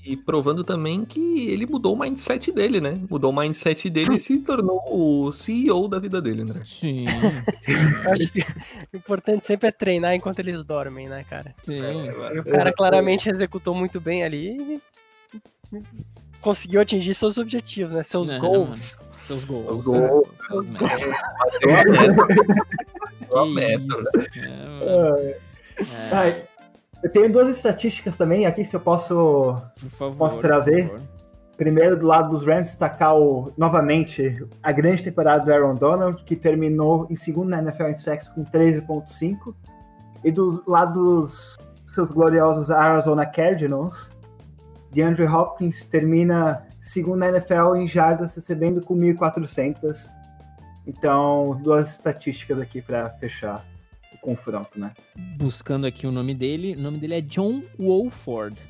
e provando também que ele mudou o mindset dele, né? Mudou o mindset dele e se tornou o CEO da vida dele, André. Sim. acho que o importante sempre é treinar enquanto eles dormem, né, cara? Sim. E o cara claramente executou muito bem ali e conseguiu atingir seus objetivos, né? Seus Não, goals. Seus gols. Os gols. Seus metas. Bateu a meta. Bateu a meta, né? é. É, eu tenho duas estatísticas também aqui, se eu posso favor. posso trazer? Primeiro, do lado dos Rams, destacar o, novamente a grande temporada do Aaron Donald, que terminou em segundo na NFL em sacks com 13.5. E do lado dos seus gloriosos Arizona Cardinals, DeAndre Hopkins termina segundo na NFL em jardas, recebendo com 1.400. Então, duas estatísticas aqui para fechar confronto, né? Buscando aqui o nome dele, o nome dele é John Wolford.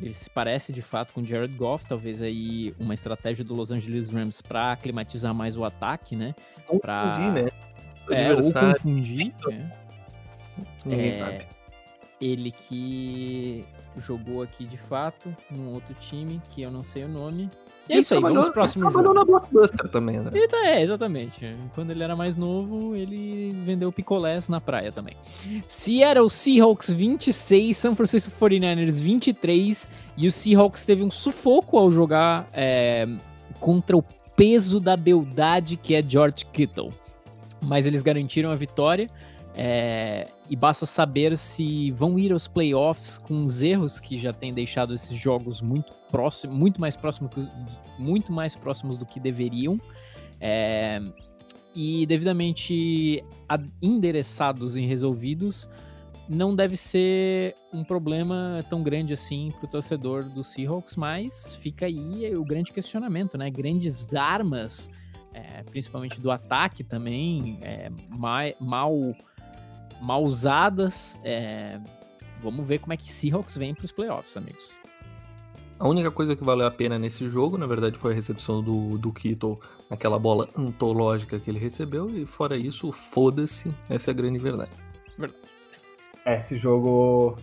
Ele se parece de fato com Jared Goff, talvez aí uma estratégia do Los Angeles Rams para aclimatizar mais o ataque, né? Pra- Confundi, né? O É, ou confundir. é. Ninguém É, sabe. Ele que jogou aqui de fato num outro time que eu não sei o nome. E é isso aí, vamos trabalhou- pro próximo ele Trabalhou jogo. na Blockbuster também. Ele tá- é, exatamente. Quando ele era mais novo, ele vendeu picolés na praia também. Seattle Seahawks 26, San Francisco 49ers 23. E o Seahawks teve um sufoco ao jogar é, contra o peso da beldade que é George Kittle. Mas eles garantiram a vitória. é, e basta saber se vão ir aos playoffs com os erros que já têm deixado esses jogos muito próximos, muito mais os- muito mais próximos do que deveriam. É, e devidamente endereçados e resolvidos, não deve ser um problema tão grande assim para o torcedor do Seahawks, mas fica aí o grande questionamento, né? Grandes armas, é, principalmente do ataque também, é, mal, mal usadas. é, vamos ver como é que Seahawks vem para os playoffs, amigos. A única coisa que valeu a pena nesse jogo, na verdade, foi a recepção do, do Kittle naquela bola antológica que ele recebeu. E fora isso, foda-se. Essa é a grande verdade. Esse jogo.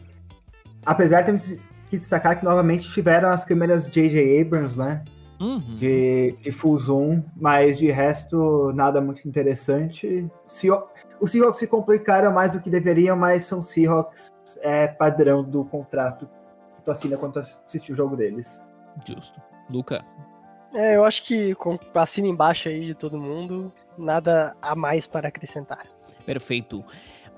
Apesar de termos que destacar que novamente tiveram as câmeras J.J. Abrams, né? Uhum. De, de full zoom, mas de resto, nada muito interessante. Seah- Os Seahawks se complicaram mais do que deveriam, mas são Seahawks é, padrão do contrato tu assina quando tu assiste o jogo deles. Justo. Luca. É, eu acho que com assina embaixo aí de todo mundo, nada a mais para acrescentar. Perfeito.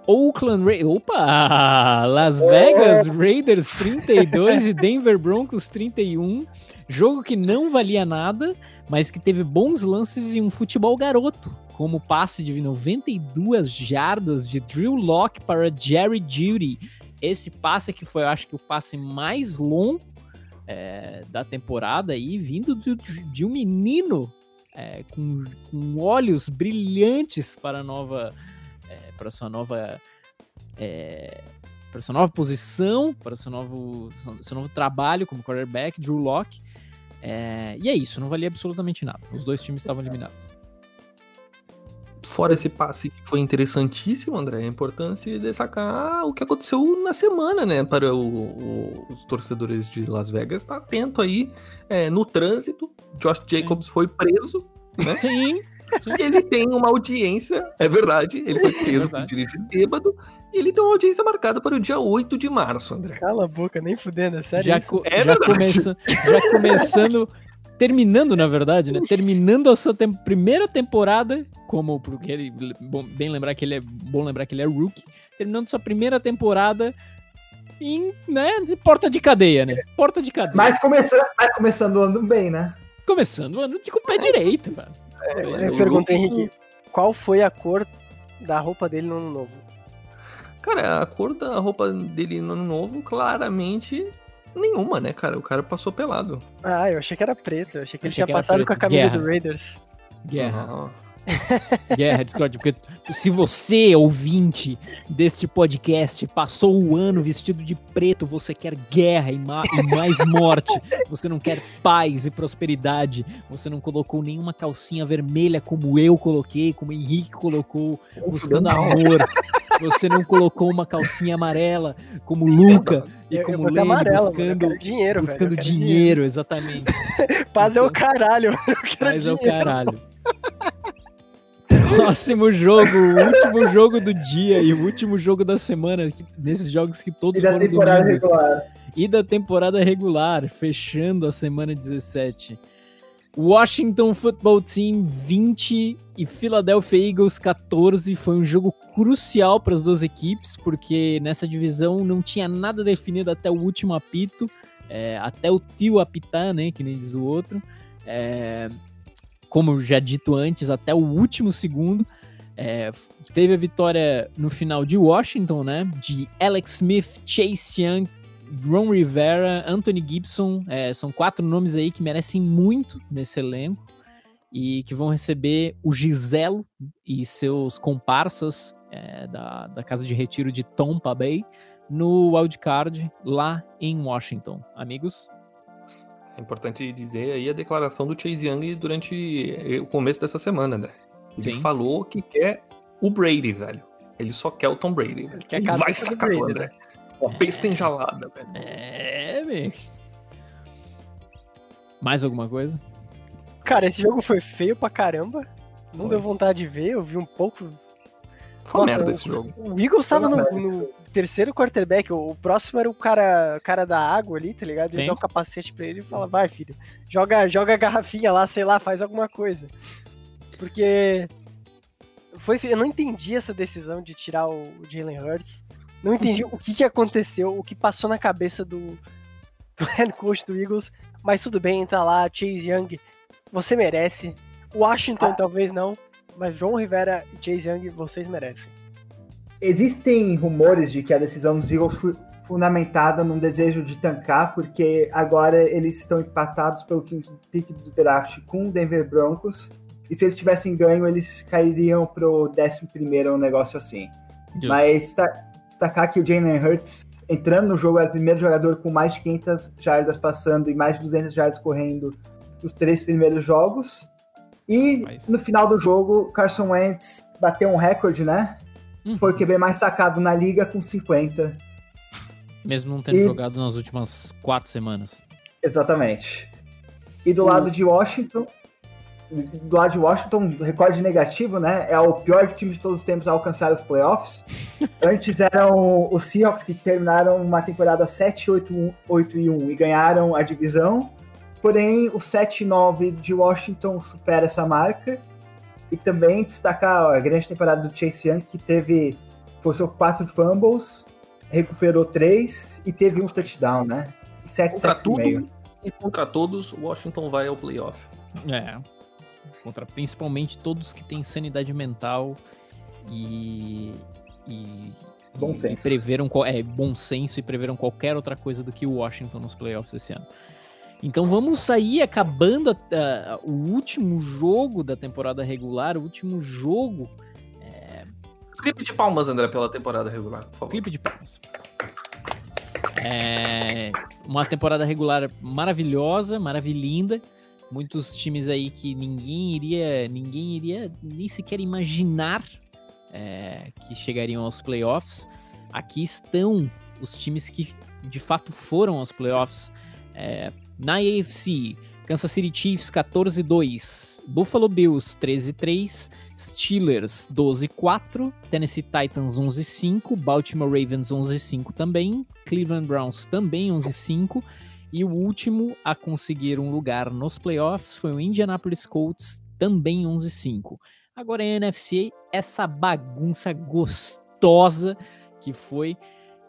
Oakland Raiders. Opa! Las Vegas Raiders 32 e Denver Broncos 31. Jogo que não valia nada, mas que teve bons lances e um futebol garoto. Como o passe de 92 jardas de Drew Locke para Jerry Judy. Esse passe que foi, eu acho que, o passe mais longo é, da temporada aí, vindo de, de um menino é, com, com olhos brilhantes para a nova é, para sua nova é, para sua nova posição, para seu novo seu novo trabalho como quarterback, Drew Locke. É, e é isso, não valia absolutamente nada. Os dois times estavam eliminados. Fora esse passe que foi interessantíssimo, André, é importante destacar o que aconteceu na semana, né? Para o- o- os torcedores de Las Vegas estar atento aí é, no trânsito. Josh Jacobs foi preso, né? Sim, E ele tem uma audiência, é verdade, ele foi preso por verdade. dirigir bêbado, e ele tem uma audiência marcada para o dia 8 de março, André. Cala a boca, nem fudendo, é sério já, co- É já, verdade. começa, já começando, terminando na verdade, né? Terminando a sua tem- primeira temporada, como porque ele bom, bem lembrar que ele é bom lembrar que ele é rookie, terminando sua primeira temporada em, né, porta de cadeia, né? Porta de cadeia. Mas começando, mas começando o ano bem, né? Começando o ano de com o pé direito, velho. Eu o pergunto, Luke- Henrique, qual foi a cor da roupa dele no ano novo? Cara, a cor da roupa dele no ano novo, claramente nenhuma, né, cara? O cara passou pelado. Ah, eu achei que era preto, eu achei que ele Achei tinha que passado com a preto. camisa Guerra. do Raiders. Guerra, Não. guerra, Discord. Porque se você, ouvinte deste podcast, passou o ano vestido de preto, você quer guerra e, ma- e mais morte. Você não quer paz e prosperidade. Você não colocou nenhuma calcinha vermelha como eu coloquei, como o Henrique colocou, buscando amor. Você não colocou uma calcinha amarela como o Luca e Eu, eu como o mano, buscando, dinheiro, buscando quero dinheiro, exatamente. Paz é o caralho, eu quero Mas é o dinheiro. caralho. Próximo jogo, o último jogo do dia e o último jogo da semana, que- nesses jogos que todos E da foram temporada domingos. regular. E da temporada regular, fechando a semana 17. Washington Football Team 20 e Philadelphia Eagles 14 foi um jogo crucial para as duas equipes, porque nessa divisão não tinha nada definido até o último apito, é, até o tio apitar, né, que nem diz o outro. É, como já dito antes, até o último segundo. É, teve a vitória no final de Washington, né? De Alex Smith, Chase Young, Ron Rivera, Anthony Gibson. É, são quatro nomes aí que merecem muito nesse elenco e que vão receber o Giselo e seus comparsas é, da, da casa de retiro de Tampa Bay no wildcard lá em Washington. Amigos? É importante dizer aí a declaração do Chase Young durante o começo dessa semana, né? Ele Sim. falou que quer o Brady, velho. Ele só quer o Tom Brady, velho. Ele vai sacar o André. Né? Uma é... besta enjalada, velho. É, bicho. Mais alguma coisa? Cara, esse jogo foi feio pra caramba. Não foi. deu vontade de ver, eu vi um pouco. Foi Nossa, merda esse jogo. O Eagles tava no, no, terceiro quarterback, o próximo era o cara, cara da água ali, tá ligado? Ele Sim. dá um capacete pra ele e fala, vai filho, joga, joga a garrafinha lá, sei lá, faz alguma coisa. Porque foi, eu não entendi essa decisão de tirar o Jalen Hurts. Não entendi o que, que aconteceu, o que passou na cabeça do, do head coach do Eagles. Mas tudo bem, tá lá, Chase Young, você merece. Washington ah. talvez não, mas João Rivera e Chase Young, vocês merecem. Existem rumores de que a decisão dos Eagles foi fundamentada num desejo de tancar, porque agora eles estão empatados pelo quinto pick do draft com o Denver Broncos e se eles tivessem ganho, eles cairiam pro 11 primeiro, um negócio assim. Just. Mas destacar que o Jalen Hurts, entrando no jogo, era o primeiro jogador com mais de 500 jardas passando e mais de 200 jardas correndo nos três primeiros jogos. E Mas... no final do jogo, Carson Wentz bateu um recorde, né? Uhum. Foi o QB mais sacado na liga com 50. Mesmo não tendo e... jogado nas últimas quatro semanas. Exatamente. E do o... lado de Washington, do lado de Washington, recorde negativo, né? É o pior time de todos os tempos a alcançar os playoffs. Antes eram os Seahawks que terminaram uma temporada 7-8 e 1 e ganharam a divisão. Porém, o 7-9 de Washington supera essa marca. E também destacar a grande temporada do Chase Young, que teve forçou quatro fumbles, recuperou três e teve um touchdown, né? Sete, contra tudo meio. e contra todos, Washington vai ao playoff. É, contra principalmente todos que têm sanidade mental e. e bom senso. E preveram, é, bom senso e preveram qualquer outra coisa do que o Washington nos playoffs esse ano. Então vamos sair acabando a, a, o último jogo da temporada regular, o último jogo. É... Clipe de palmas, André, pela temporada regular, por favor. Clipe de palmas. É uma temporada regular maravilhosa, maravilhinda muitos times aí que ninguém iria, ninguém iria nem sequer imaginar é, que chegariam aos playoffs. Aqui estão os times que de fato foram aos playoffs. É, na AFC, Kansas City Chiefs 14-2, Buffalo Bills 13-3, Steelers 12-4, Tennessee Titans 11-5, Baltimore Ravens 11-5 também, Cleveland Browns também 11-5 e o último a conseguir um lugar nos playoffs foi o Indianapolis Colts, também 11-5. Agora em NFC, essa bagunça gostosa que foi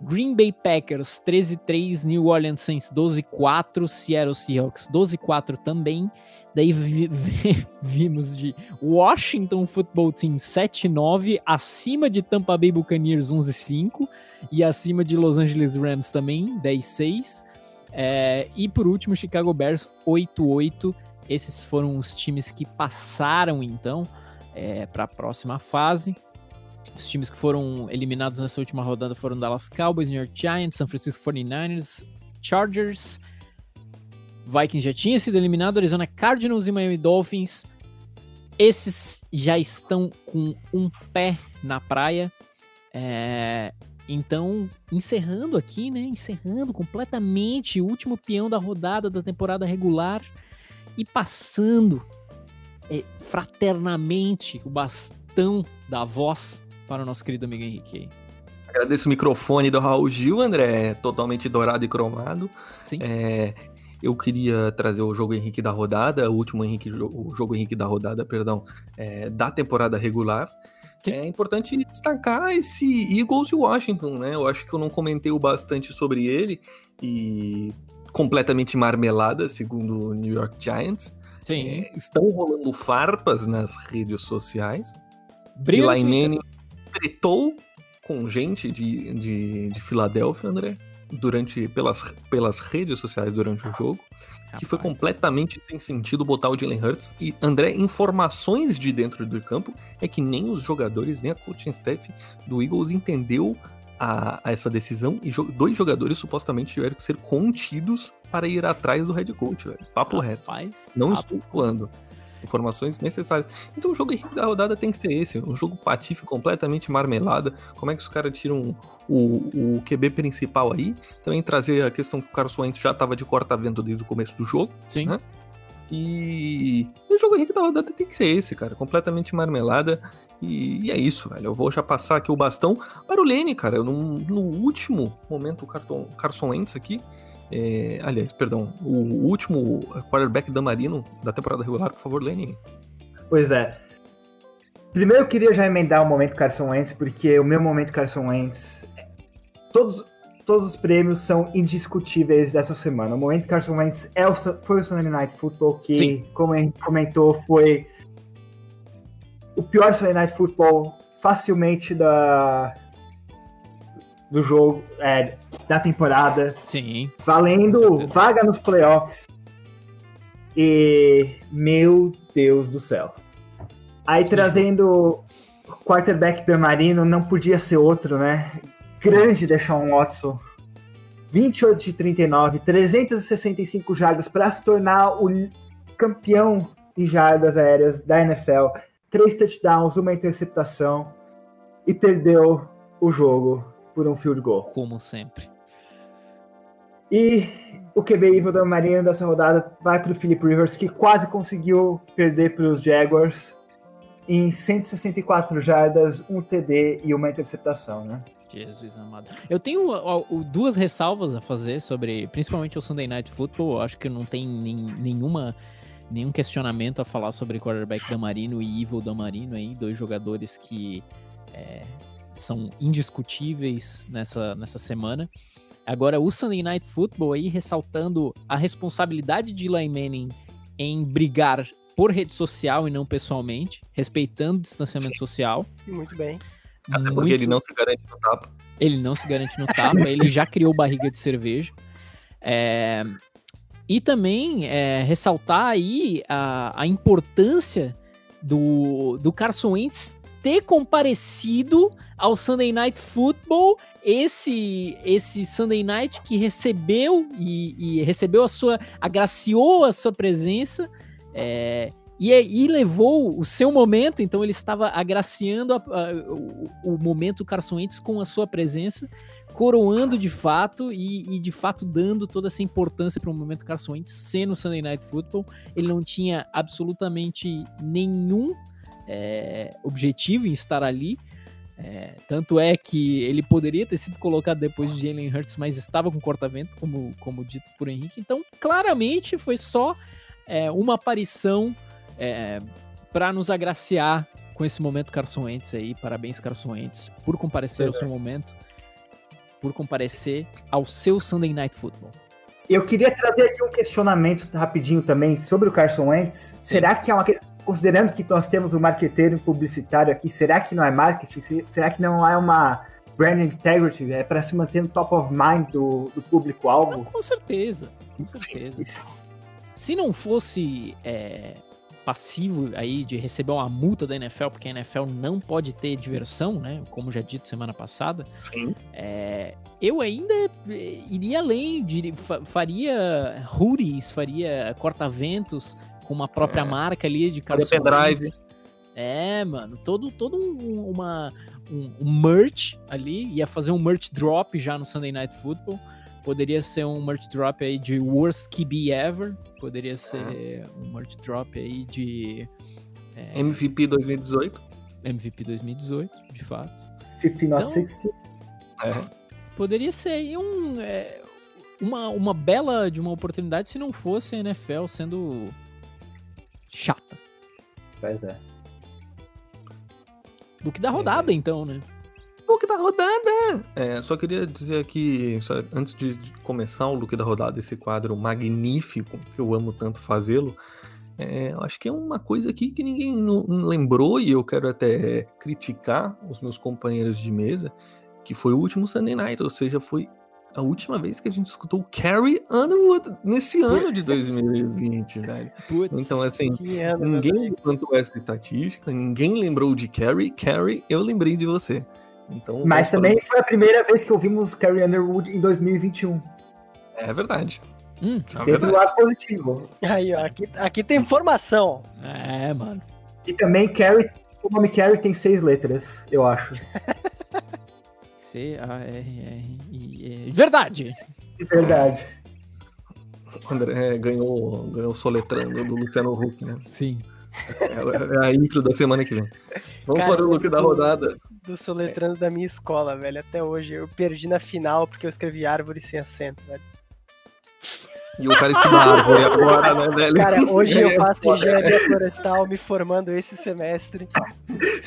Green Bay Packers 13-3, New Orleans Saints 12-4, Seattle Seahawks 12-4 também. Daí vi, vi, vimos de Washington Football Team 7-9, acima de Tampa Bay Buccaneers 11-5 e acima de Los Angeles Rams também 10-6. É, e por último, Chicago Bears 8-8. Esses foram os times que passaram então é, para a próxima fase. Os times que foram eliminados nessa última rodada foram Dallas Cowboys, New York Giants, San Francisco 49ers, Chargers. Vikings já tinha sido eliminado, Arizona Cardinals e Miami Dolphins. Esses já estão com um pé na praia. É, então, encerrando aqui, né? Encerrando completamente o último peão da rodada da temporada regular e passando é, fraternamente o bastão da voz para o nosso querido amigo Henrique. Agradeço o microfone do Raul Gil, André, totalmente dourado e cromado. Sim. É, eu queria trazer o jogo Henrique da rodada, o último Henrique, o jogo Henrique da rodada, perdão, é, da temporada regular. Sim. É importante destacar esse Eagles e Washington, né? Eu acho que eu não comentei o bastante sobre ele e completamente marmelada, segundo o New York Giants. Sim. É, estão rolando farpas nas redes sociais. Eli Manning tretou com gente de, de, de Filadélfia, André, durante, pelas, pelas redes sociais durante o jogo. Rapaz. Que foi completamente sem sentido botar o Jalen Hurts. E, André, informações de dentro do campo é que nem os jogadores, nem a coaching staff do Eagles entendeu a, a essa decisão. E jo dois jogadores supostamente tiveram que ser contidos para ir atrás do head coach, velho. Papo Rapaz, reto. Não estou falando informações necessárias. Então o jogo Henrique da rodada tem que ser esse, um jogo patife completamente marmelada. Como é que os caras tiram o, o QB principal aí? Também trazer a questão que o Carlos Wentz já estava de corta-vento desde o começo do jogo. Sim. Né? E o jogo Henrique da rodada tem que ser esse, cara, completamente marmelada. E, e, é isso, velho. Eu vou já passar aqui o bastão para o Lene, cara. No, no último momento, o Carton, Carson Wentz aqui é, aliás, perdão, o último quarterback da Marino da temporada regular, por favor, Lenny. Pois é. Primeiro eu queria já emendar o momento Carson Wentz, porque o meu momento Carson Wentz. Todos, todos os prêmios são indiscutíveis dessa semana. O momento Carson Wentz é o, foi o Sunday Night Football, que, Sim. como a gente comentou, foi o pior Sunday Night Football facilmente da, do jogo, é, da temporada. Sim. Valendo vaga nos playoffs. E meu Deus do céu. Aí Sim. trazendo o quarterback do Marino, não podia ser outro, né? Grande Deshaun Watson. 28 de 39, 365 jardas para se tornar o campeão em jardas aéreas da NFL. Três touchdowns, uma interceptação e perdeu o jogo por um field goal. Como sempre. E o QB Evil da Marinha dessa rodada vai para o Philip Rivers, que quase conseguiu perder para os Jaguars em 164 jardas, um TD e uma interceptação, né? Jesus amado. Eu tenho duas ressalvas a fazer sobre, principalmente o Sunday Night Football. Eu acho que não tem nem, nenhuma nenhum questionamento a falar sobre quarterback da Marino e Evil da Marino aí, dois jogadores que é, são indiscutíveis nessa, nessa semana. Agora, o Sunday Night Football aí ressaltando a responsabilidade de Eli Manning em brigar por rede social e não pessoalmente, respeitando o distanciamento Sim. social. Muito bem. Até porque Muito... ele não se garante no tapa. Ele não se garante no tapa, ele já criou barriga de cerveja. É... E também é, ressaltar aí a, a importância do, do Carson Wentz ter comparecido ao Sunday Night Football, esse esse Sunday Night que recebeu e, e recebeu a sua, agraciou a sua presença é, e, e, levou o seu momento, então ele estava agraciando a, a, o, o, momento Carson Wentz com a sua presença, coroando de fato e, e de fato dando toda essa importância para o momento Carson Wentz ser no Sunday Night Football. Ele não tinha absolutamente nenhum é, objetivo em estar ali. É, tanto é que ele poderia ter sido colocado depois de Jalen Hurts, mas estava com corta-vento, como, como dito por Henrique. Então, claramente foi só é, uma aparição é, para nos agraciar com esse momento Carson Wentz aí. Parabéns, Carson Wentz, por comparecer ao seu momento, por comparecer ao seu Sunday Night Football. Eu queria trazer aqui um questionamento rapidinho também sobre o Carson Wentz. Será que é uma questão considerando que nós temos um marqueteiro publicitário aqui, será que não é marketing? Será que não é uma brand integrity? É para se manter no top of mind do, do público-alvo? Com certeza, com certeza. Se não fosse é, passivo aí de receber uma multa da NFL, porque a NFL não pode ter diversão, né? Como já dito semana passada. Sim. É, eu ainda é, iria além, de, faria hoodies, faria corta-ventos, com uma própria é. marca ali de cada pendrive. É, mano, todo, todo um, uma, um, um, merch ali, ia fazer um merch drop já no Sunday Night Football. Poderia ser um merch drop aí de Worst QB Ever. Poderia ser um merch drop aí de. É, MVP 2018. MVP 2018, de fato. 50 not então, 60. É. Poderia ser aí um. É, uma, uma bela de uma oportunidade se não fosse a NFL sendo chata. Pois é. Do que da rodada, então, né? Look da rodada! É, só queria dizer aqui, só antes de, de começar o look da rodada, esse quadro magnífico, que eu amo tanto fazê-lo, é, eu acho que é uma coisa aqui que ninguém não lembrou e eu quero até criticar os meus companheiros de mesa, que foi o último Sunday Night, ou seja, foi a última vez que a gente escutou Carrie Underwood nesse ano de 2020, velho. Putz. Então, assim, meu ninguém levantou essa estatística, ninguém lembrou de Carrie. Carrie, eu lembrei de você. Então, Mas também foi a primeira vez que ouvimos Carrie Underwood em 2021. falar- É verdade. Hum, É Sempre o verdade. lado positivo. Aí, ó, aqui, aqui tem informação. é, mano. E também Carrie, o nome Carrie tem seis letras, eu acho. C-A-R-R-I-E. Verdade! De verdade. O André é, ganhou, ganhou soletrando do Luciano Huck, né? Sim. É, é a intro da semana que vem. Vamos Cara, para o look da rodada. Do soletrando da minha escola, velho. Até hoje. Eu perdi na final porque eu escrevi árvore sem acento, velho. E o cara a árvore agora, né, velho? Cara, hoje eu faço engenharia florestal, me formando esse semestre.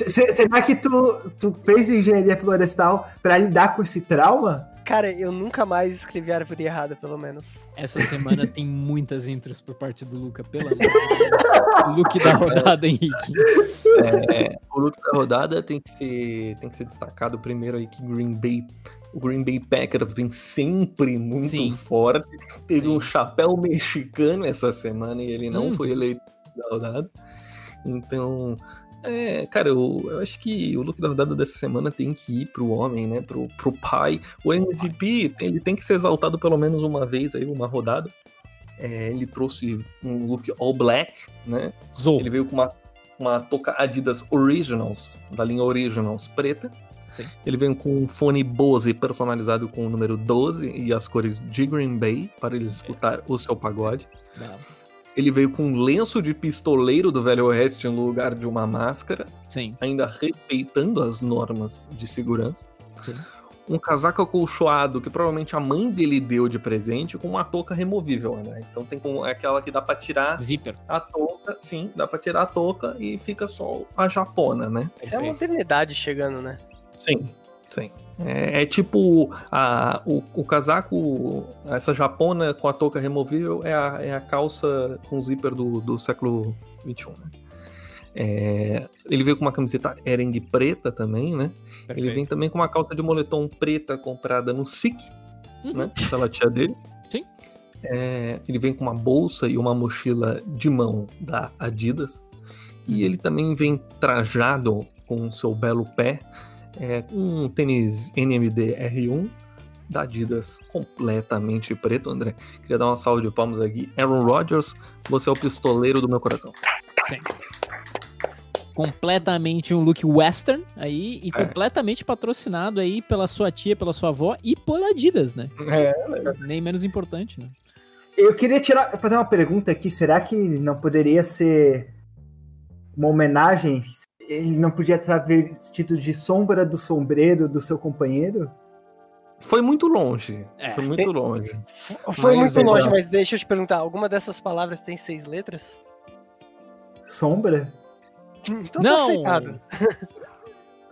Será que tu, tu fez engenharia florestal pra lidar com esse trauma? Cara, eu nunca mais escrevi árvore errada, pelo menos. Essa semana tem muitas intros por parte do Luca, pelo amor de. Look da rodada, Henrique. É, o look da rodada tem que ser, tem que ser destacado primeiro aí que Green Bay, o Green Bay Packers vem sempre muito Sim. forte. Teve Sim. um chapéu mexicano essa semana e ele não Hum. foi eleito da rodada. Então, é, cara, eu, eu acho que o look da rodada dessa semana tem que ir pro homem, né? Pro, pro pai. O MVP, ele tem que ser exaltado pelo menos uma vez aí, uma rodada. É, ele trouxe um look all black, né? Zou. Ele veio com uma, uma touca Adidas Originals, da linha Originals preta. Sim. Ele veio com um fone Bose personalizado com o número 12 e as cores de Green Bay para eles escutar o seu pagode. Não. Ele veio com um lenço de pistoleiro do Velho Oeste no lugar de uma máscara, Sim. ainda respeitando as normas de segurança. Sim. Um casaco acolchoado que provavelmente a mãe dele deu de presente com uma touca removível, né? Então tem com é aquela que dá pra tirar Zíper. a touca, sim, dá pra tirar a touca e fica só a japona, né? Isso é a modernidade chegando, né? Sim, sim. É, é tipo a, o, o casaco, essa japona com a touca removível é a, é a calça com zíper do, do século XXI, né? É, ele veio com uma camiseta Ering preta também, né? Ele vem também com uma calça de moletom preta comprada no SIC, Uhum. né? Pela tia dele. Sim. É, ele vem com uma bolsa e uma mochila de mão da Adidas. Uhum. E ele também vem trajado com o seu belo pé, é, um tênis NMD R1 da Adidas completamente preto, André. Queria dar uma salva de palmas aqui. Aaron Rodgers, você é o pistoleiro do meu coração. Sim. Completamente um look western aí e É. completamente patrocinado aí pela sua tia, pela sua avó e por Adidas, né? É, Nem menos importante, né? Eu queria tirar, fazer uma pergunta aqui. Será que não poderia ser uma homenagem? Ele não podia estar vestido de sombra do sombreiro do seu companheiro? Foi muito longe. É. Foi muito longe. Foi Mas, muito longe, então- mas deixa eu te perguntar, alguma dessas palavras tem seis letras? Sombra? Então Não. tá aceitado.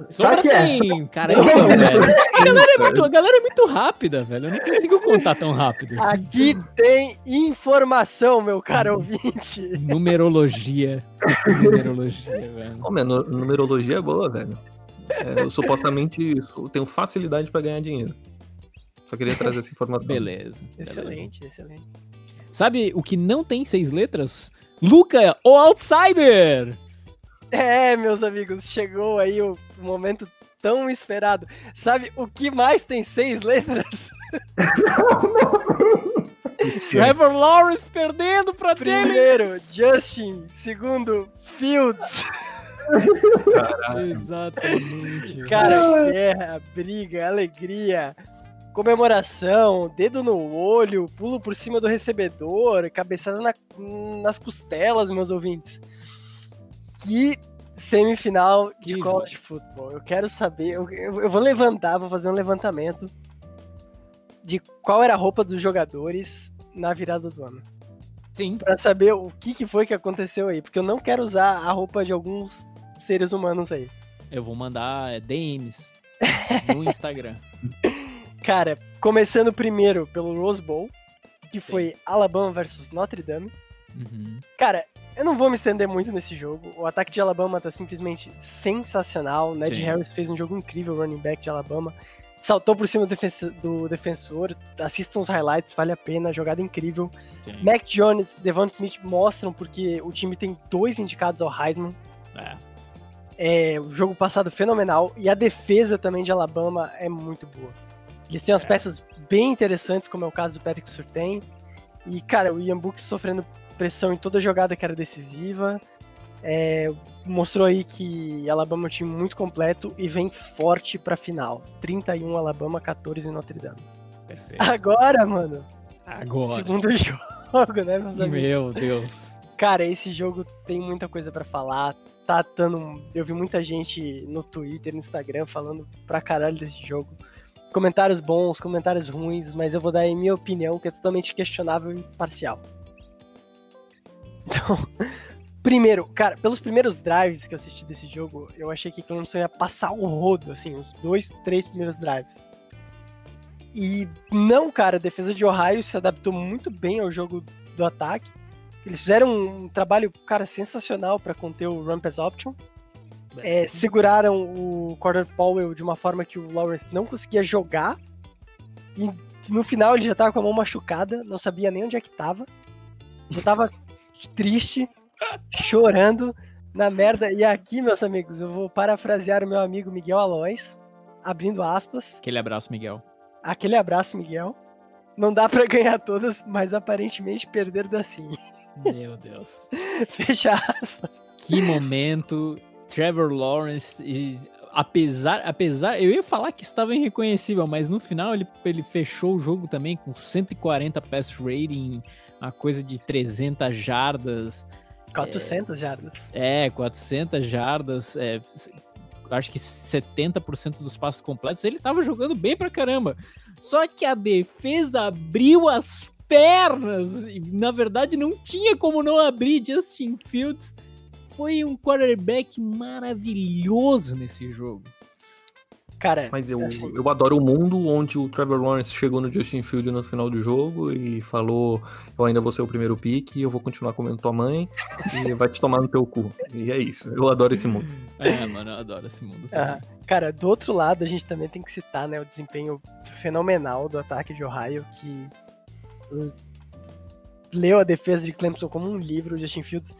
Sombra é? tem! Caramba, velho. A galera, é muito, a galera é muito rápida, velho. Eu não consigo contar tão rápido assim. Aqui tem informação, meu caro ouvinte. Numerologia. Numerologia, velho. Ó, minha nu- numerologia é boa, velho. É, eu supostamente tenho facilidade pra ganhar dinheiro. Só queria trazer essa informação. Beleza. beleza. Excelente, excelente. Sabe o que não tem seis letras? Luca, o Outsider! É, meus amigos, chegou aí o momento tão esperado. Sabe o que mais tem seis letras? Trevor Lawrence perdendo pra Jalen. Primeiro, Justin. Segundo, Fields. Exatamente. Cara, guerra, briga, alegria, comemoração, dedo no olho, pulo por cima do recebedor, cabeçada na- nas costelas, meus ouvintes. Que semifinal de Que college football. Eu quero saber, eu, eu- vou levantar, vou fazer um levantamento. de qual era a roupa dos jogadores na virada do ano. Sim. Pra saber o que, que foi que aconteceu aí. Porque eu não quero usar a roupa de alguns seres humanos aí. Eu vou mandar é, DMs no Instagram. Cara, começando primeiro pelo Rose Bowl, que foi Alabama versus Notre Dame. Uhum. Cara, eu não vou me estender muito nesse jogo. O ataque de Alabama tá simplesmente sensacional. Ned Sim. Harris fez um jogo incrível, running back de Alabama. Saltou por cima do, do defensor. Assistam os highlights, vale a pena. Jogada incrível. Sim. Mac Jones, Devon Smith mostram porque o time tem dois indicados ao Heisman. É. É, o jogo passado fenomenal. E a defesa também de Alabama é muito boa. Eles têm umas É. peças bem interessantes, como é o caso do Patrick Surtain. E, cara, o Ian Book sofrendo pressão em toda jogada que era decisiva. É, mostrou aí que Alabama é um time muito completo e vem forte pra final. 31 Alabama, 14 Notre Dame. Perfeito. Agora, mano, Agora. segundo jogo, né, meus amigos? Meu Deus. Cara, esse jogo tem muita coisa pra falar. Tá dando. um- Eu vi muita gente no Twitter, no Instagram, falando pra caralho desse jogo. Comentários bons, comentários ruins, mas eu vou dar aí minha opinião, que é totalmente questionável e parcial. Então, primeiro, cara, pelos primeiros drives que eu assisti desse jogo, eu achei que Clemson ia passar o rodo, assim, os dois, três primeiros drives. E não, cara, a defesa de Ohio se adaptou muito bem ao jogo do ataque. Eles fizeram um trabalho, cara, sensacional para conter o run pass option. É, seguraram o Corner Powell de uma forma que o Lawrence não conseguia jogar. E no final ele já tava com a mão machucada, não sabia nem onde é que tava. Já tava triste, chorando na merda. E aqui, meus amigos, eu vou parafrasear o meu amigo Miguel Alois, abrindo aspas. Aquele abraço, Miguel. Aquele abraço, Miguel. Não dá pra ganhar todas, mas aparentemente perder dá sim. Meu Deus. Fecha aspas. Que momento. Trevor Lawrence e apesar, apesar, eu ia falar que estava irreconhecível, mas no final ele, ele fechou o jogo também com 140 pass rating, uma coisa de 300 jardas, 400 jardas. é, 400 jardas, é, acho que 70% dos passos completos, ele tava jogando bem pra caramba. Só que a defesa abriu as pernas e na verdade não tinha como não abrir Justin Fields foi um quarterback maravilhoso nesse jogo. Cara, Mas eu, assim, eu adoro o mundo onde o Trevor Lawrence chegou no Justin Field no final do jogo e falou: Eu ainda vou ser o primeiro pick, eu vou continuar comendo tua mãe e vai te tomar no teu cu. E é isso, eu adoro esse mundo. É, mano, eu adoro esse mundo também. ah, cara, do outro lado a gente também tem que citar né, o desempenho fenomenal do ataque de Ohio, que leu a defesa de Clemson como um livro, o Justin Fields.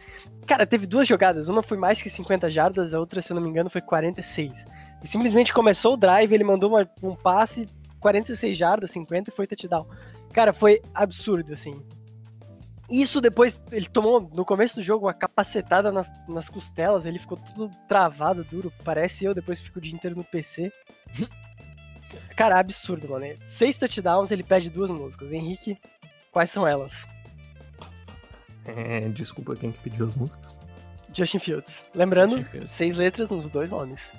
Cara, teve duas jogadas, uma foi mais que 50 jardas, a outra, se eu não me engano, foi 46. E simplesmente começou o drive, ele mandou uma- um passe, 46 jardas, 50 e foi touchdown. Cara, foi absurdo, assim. Isso depois, ele tomou no começo do jogo uma capacetada nas, nas costelas, ele ficou tudo travado, duro. Parece eu, depois fico o dia inteiro no PC. Cara, absurdo, mano. Seis touchdowns, ele pede duas músicas. Henrique, quais são elas? É, desculpa quem que pediu as músicas. Justin Fields. Lembrando, Justin Fields. seis letras nos dois nomes.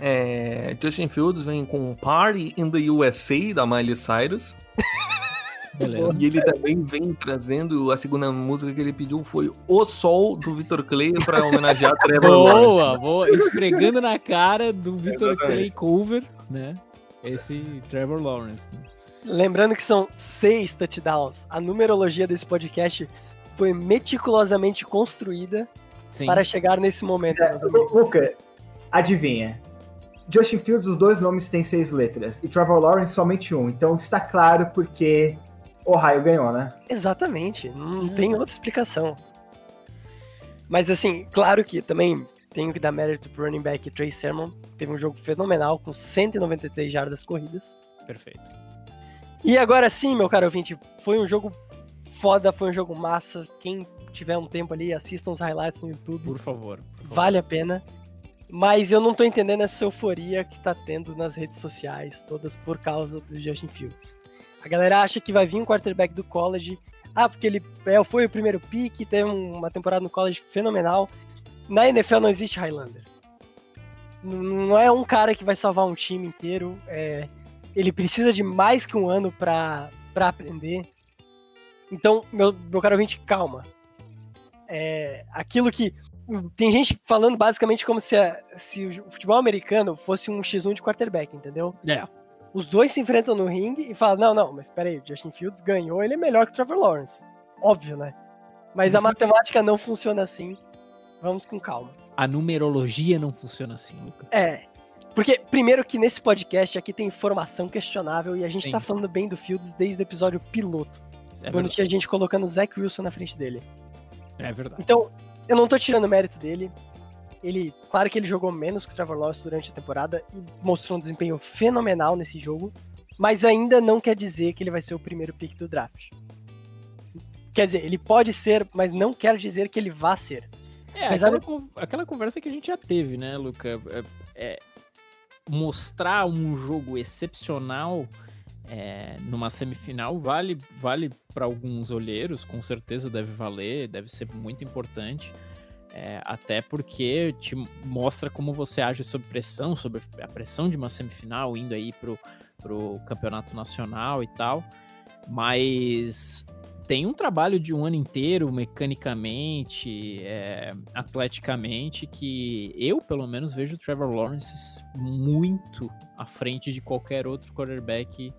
É, Justin Fields vem com Party in the USA da Miley Cyrus. Beleza. E ele também vem trazendo a segunda música que ele pediu foi O Sol do Vitor Clay para homenagear Trevor Lawrence. Boa, boa. Esfregando na cara do Victor Exatamente. Clay Cover, né? Esse Trevor Lawrence. né? Lembrando que são seis touchdowns. A numerologia desse podcast foi meticulosamente construída Sim. para chegar nesse momento, É, Luca, adivinha. Justin Fields, os dois nomes têm seis letras. E Trevor Lawrence, somente um. Então está claro porque Ohio ganhou, né? Exatamente, não tem outra explicação. Mas assim, claro que também tenho que dar mérito pro running back Trey Sermon. Teve um jogo fenomenal com 193 jardas corridas. Perfeito. E agora sim, meu caro ouvinte, foi um jogo foda, foi um jogo massa. Quem tiver um tempo ali, assistam os highlights no YouTube. Por favor. por favor. Vale a pena. Mas eu não tô entendendo essa euforia que tá tendo nas redes sociais, todas por causa do Justin Fields. A galera acha que vai vir um quarterback do college. Ah, porque ele é, foi o primeiro pick, teve um- uma temporada no college fenomenal. Na NFL não existe Highlander. Não é um cara que vai salvar um time inteiro. é, ele precisa de mais que um ano para aprender. Então, meu, meu caro ouvinte, calma. É, aquilo que. Tem gente falando basicamente como se, a, se o futebol americano fosse um X1 de quarterback, entendeu? É. Os dois se enfrentam no ringue e falam: não, não, mas peraí, o Justin Fields ganhou, ele é melhor que o Trevor Lawrence. Óbvio, né? Mas a matemática não funciona assim. Vamos com calma. A numerologia não funciona assim, Luca. É. Porque, primeiro, que nesse podcast aqui tem informação questionável e a gente Sim. tá falando bem do Fields desde o episódio piloto, É quando verdade. tinha gente colocando o Zach Wilson na frente dele. É verdade. Então, eu não tô tirando o mérito dele. Ele, claro que ele jogou menos que o Trevor Lawrence durante a temporada e mostrou um desempenho fenomenal nesse jogo, mas ainda não quer dizer que ele vai ser o primeiro pick do draft. Quer dizer, ele pode ser, mas não quer dizer que ele vá ser. É, Apesar aquela, con- aquela conversa que a gente já teve, né, Luca? É, é, mostrar um jogo excepcional é, numa semifinal vale vale para alguns olheiros, com certeza deve valer, deve ser muito importante. é, até porque te mostra como você age sob pressão, sobre a pressão de uma semifinal, indo aí pro, pro campeonato nacional e tal. Mas tem um trabalho de um ano inteiro, mecanicamente, é, atleticamente, que eu, pelo menos, vejo o Trevor Lawrence muito à frente de qualquer outro quarterback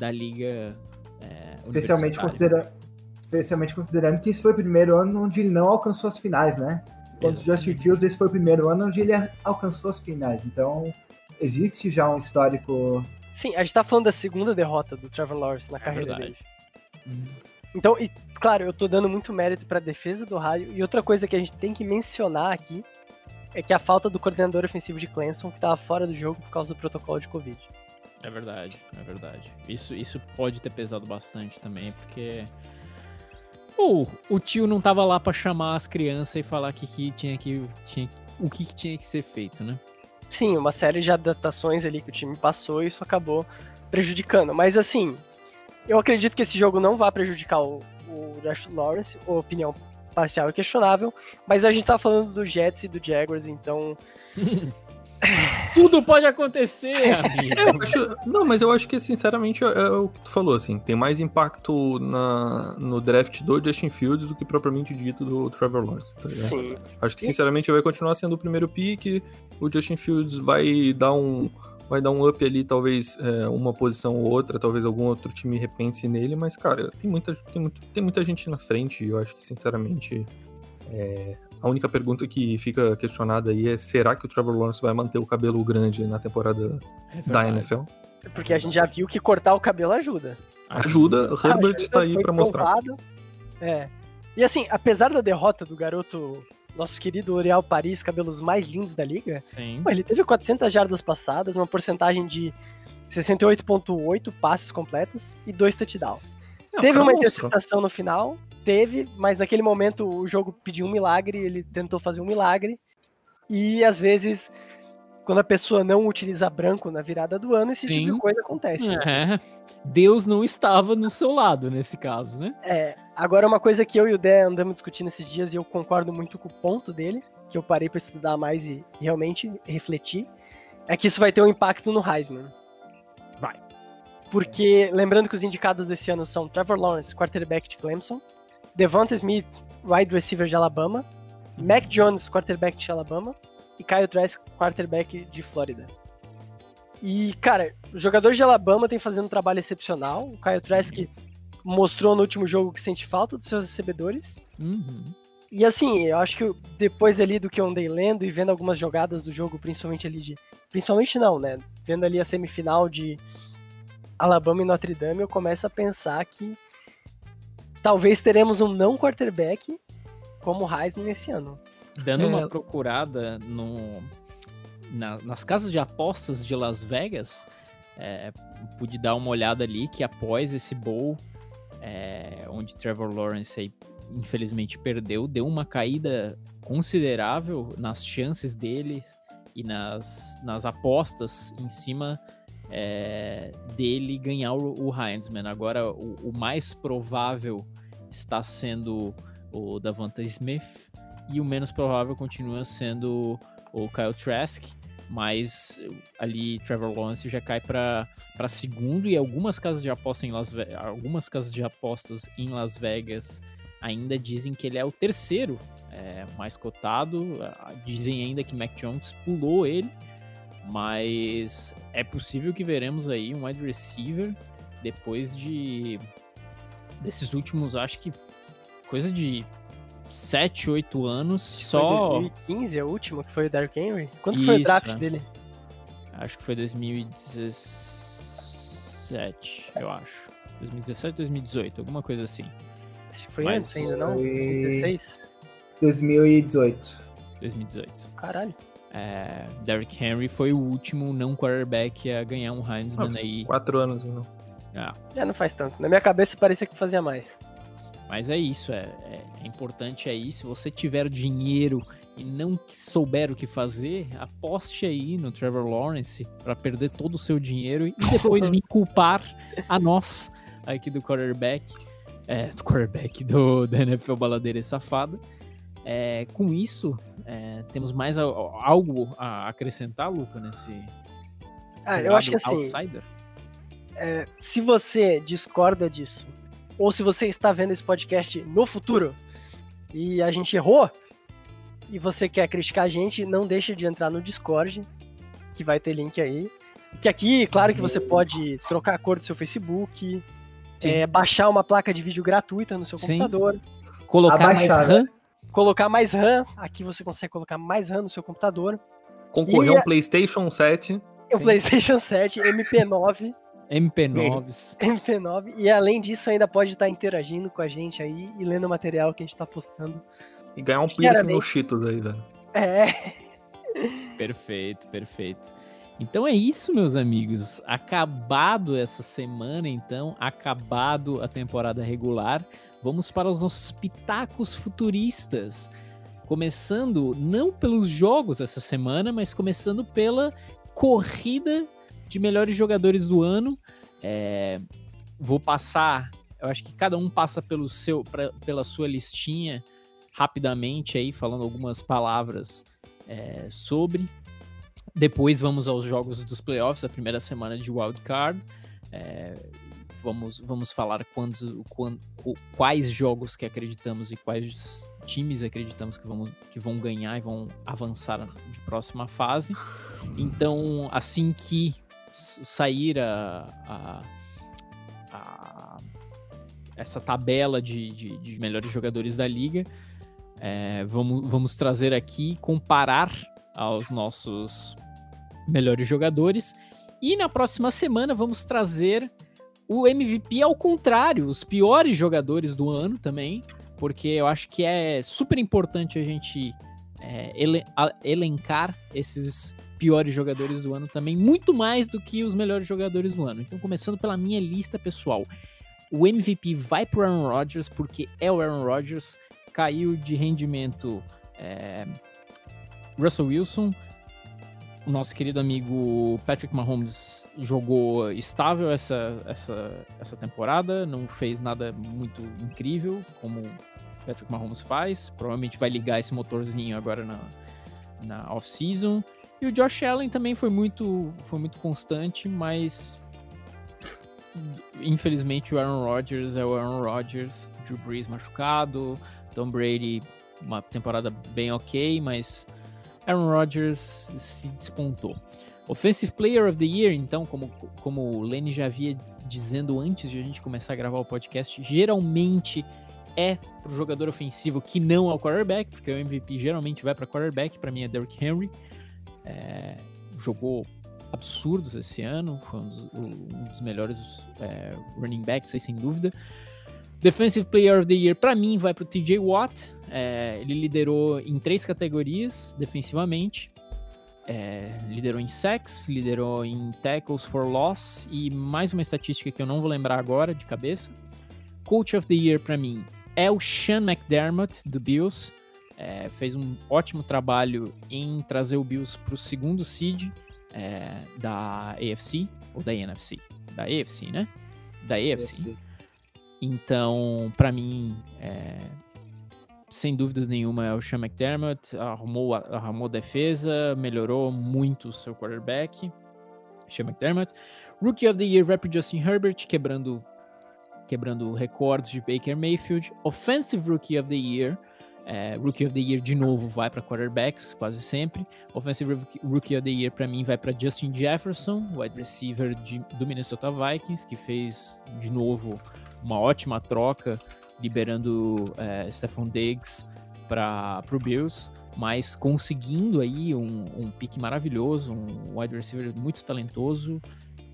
da liga. É, Especialmente, considera... Especialmente considerando que esse foi o primeiro ano onde ele não alcançou as finais, né? Quanto o Justin. Fields, esse foi o primeiro ano onde ele alcançou as finais. Então, existe já um histórico. Sim, a gente tá falando da segunda derrota do Trevor Lawrence na carreira verdade. dele. Então, e, claro, eu tô dando muito mérito pra defesa do Raio. E outra coisa que a gente tem que mencionar aqui é que a falta do coordenador ofensivo de Clemson, que tava fora do jogo por causa do protocolo de Covid. É verdade, é verdade. Isso, isso pode ter pesado bastante também, porque. O, o tio não tava lá pra chamar as crianças e falar que, que tinha que. Tinha, o que, que tinha que ser feito, né? Sim, uma série de adaptações ali que o time passou e isso acabou prejudicando. Mas assim, eu acredito que esse jogo não vai prejudicar o, o Josh Lawrence, a opinião parcial e questionável, mas a gente tá falando do Jets e do Jaguars, então Tudo pode acontecer, amigo. Eu acho- não, mas eu acho que, sinceramente, é, é o que tu falou, assim. Tem mais impacto na, no draft do Justin Fields do que propriamente dito do Trevor Lawrence, tá ligado? sim. Acho que, sinceramente, vai continuar sendo o primeiro pick. O Justin Fields vai dar um, vai dar um up ali, talvez é, uma posição ou outra, talvez algum outro time repense nele, mas, cara, tem muita, tem muito, tem muita gente na frente e eu acho que, sinceramente, é, a única pergunta que fica questionada aí é será que o Trevor Lawrence vai manter o cabelo grande na temporada É da. NFL? Porque a gente já viu que cortar o cabelo ajuda. Ajuda, Herbert Ajuda, tá aí foi pra mostrar. É. E assim, apesar da derrota do garoto, nosso querido Oriel Paris, cabelos mais lindos da liga, Sim. Pô, ele teve 400 jardas passadas, uma porcentagem de 68,8 passes completos e dois touchdowns. Não, teve uma interceptação no final, teve, mas naquele momento o jogo pediu um milagre, ele tentou fazer um milagre. E às vezes, quando a pessoa não utiliza branco na virada do ano, esse Sim. tipo de coisa acontece. É. Deus não estava no seu lado nesse caso, né? É, agora uma coisa que eu e o Dé andamos discutindo esses dias e eu concordo muito com o ponto dele, que eu parei pra estudar mais e realmente refletir, é que isso vai ter um impacto no Heisman. Porque, lembrando que os indicados desse ano são Trevor Lawrence, quarterback de Clemson, Devonta Smith, wide receiver de Alabama, Mac Jones, quarterback de Alabama, e Kyle Trask, quarterback de Flórida. E, cara, o jogador de Alabama tem fazendo um trabalho excepcional. O Kyle Trask mostrou no último jogo que sente falta dos seus recebedores. Uhum. E assim, eu acho que depois ali do que eu andei lendo e vendo algumas jogadas do jogo, principalmente ali de. Principalmente não, né? Vendo ali a semifinal de Alabama e Notre Dame, eu começo a pensar que talvez teremos um não quarterback como Heisman esse ano. Dando É. uma procurada no, na- nas casas de apostas de Las Vegas, é, pude dar uma olhada ali que após esse bowl, é, onde Trevor Lawrence aí, infelizmente perdeu, deu uma caída considerável nas chances deles e nas, nas apostas em cima é, dele ganhar o, o Heisman. Agora, o, o mais provável está sendo o Davante Smith e o menos provável continua sendo o Kyle Trask. mas ali Trevor Lawrence já cai para segundo e algumas casas de aposta em Las Ve algumas casas de apostas em Las Vegas ainda dizem que ele é o terceiro é, mais cotado. Dizem ainda que Mac Jones pulou ele, mas é possível que veremos aí um wide receiver depois de desses últimos, acho que coisa de 7, 8 anos só. Foi 2015 a última, que foi o Derrick Henry? Quando Isso, foi o draft é. dele? Acho que foi 2017, eu acho. 2017, 2018, alguma coisa assim. Acho que foi Mas antes ainda, não? 2016? 2018. 2018. Caralho. É, Derrick Henry foi o último não quarterback a ganhar um Heisman ah, aí. Quatro anos, não. Ah. É, não faz tanto. Na minha cabeça parecia que fazia mais. Mas é isso, é, é, é importante aí. Se você tiver dinheiro e não souber o que fazer, aposte aí no Trevor Lawrence para perder todo o seu dinheiro e depois vir culpar a nós aqui do quarterback, é, do quarterback do, da NFL Baladeira e Safada. É, com isso, é, temos mais algo a acrescentar, Luca, nesse. Ah, eu acho que assim. É, se você discorda disso ou se você está vendo esse podcast no futuro e a gente errou e você quer criticar a gente, não deixe de entrar no Discord, que vai ter link aí. Que aqui, claro que você pode trocar a cor do seu Facebook, é, baixar uma placa de vídeo gratuita no seu Sim. computador. Colocar mais RAM. Colocar mais RAM. Aqui você consegue colocar mais RAM no seu computador. Concorrer a um PlayStation 7. O PlayStation 7 MP9 MP9s. MP9. E além disso, ainda pode estar interagindo com a gente aí e lendo o material que a gente tá postando. E ganhar um piercing no Cheetos aí, velho. É. Perfeito, perfeito. Então é isso, meus amigos. Acabado essa semana, então, acabado a temporada regular, vamos para os nossos pitacos futuristas. Começando não pelos jogos essa semana, mas começando pela corrida de melhores jogadores do ano. É, vou passar, eu acho que cada um passa pelo seu, pra, pela sua listinha rapidamente aí, falando algumas palavras é, sobre. Depois vamos aos jogos dos playoffs, a primeira semana de Wild Card. É, vamos, vamos falar quando, quais jogos que acreditamos e quais times acreditamos que, vamos, que vão ganhar e vão avançar de próxima fase. Então, assim que sair a, a, a essa tabela de, de, de, melhores jogadores da liga, é, vamos, vamos trazer aqui, comparar aos nossos melhores jogadores. E na próxima semana vamos trazer o MVP ao contrário, os piores jogadores do ano também, porque eu acho que é super importante a gente é, elencar esses piores jogadores do ano também, muito mais do que os melhores jogadores do ano. Então, começando pela minha lista pessoal, o MVP vai para Aaron Rodgers porque é o Aaron Rodgers, caiu de rendimento é, Russell Wilson, o nosso querido amigo Patrick Mahomes jogou estável essa, essa, essa temporada, não fez nada muito incrível como Patrick Mahomes faz, provavelmente vai ligar esse motorzinho agora na, na off-season. E o Josh Allen também foi muito, foi muito constante, mas infelizmente o Aaron Rodgers é o Aaron Rodgers, Drew Brees machucado, Tom Brady uma temporada bem ok, mas Aaron Rodgers se despontou. Offensive Player of the Year, então, como, como o Lenny já havia dizendo antes de a gente começar a gravar o podcast, geralmente é pro jogador ofensivo que não é o quarterback, porque o MVP geralmente vai para quarterback, para mim é Derrick Henry. É, jogou absurdos esse ano, foi um dos, um dos melhores é, running backs, sem dúvida. Defensive Player of the Year, para mim, vai para o TJ Watt. É, ele liderou em três categorias defensivamente. É, liderou em sacks, liderou em tackles for loss e mais uma estatística que eu não vou lembrar agora de cabeça. Coach of the Year para mim é o Sean McDermott do Bills é, fez um ótimo trabalho em trazer o Bills para o segundo seed é, da AFC, ou da NFC? Da AFC, né? Da AFC. AFC. Então, para mim, é, sem dúvida nenhuma, é o Sean McDermott. Arrumou, arrumou defesa, melhorou muito o seu quarterback. Sean McDermott. Rookie of the Year pro Justin Herbert, quebrando, quebrando recordes de Baker Mayfield. Offensive Rookie of the Year. É, Rookie of the Year de novo vai para quarterbacks, quase sempre. Offensive Rookie of the Year para mim vai para Justin Jefferson, wide receiver de, do Minnesota Vikings, que fez de novo uma ótima troca liberando é, Stephon Diggs para o Bills, mas conseguindo aí um, um pique maravilhoso, um wide receiver muito talentoso,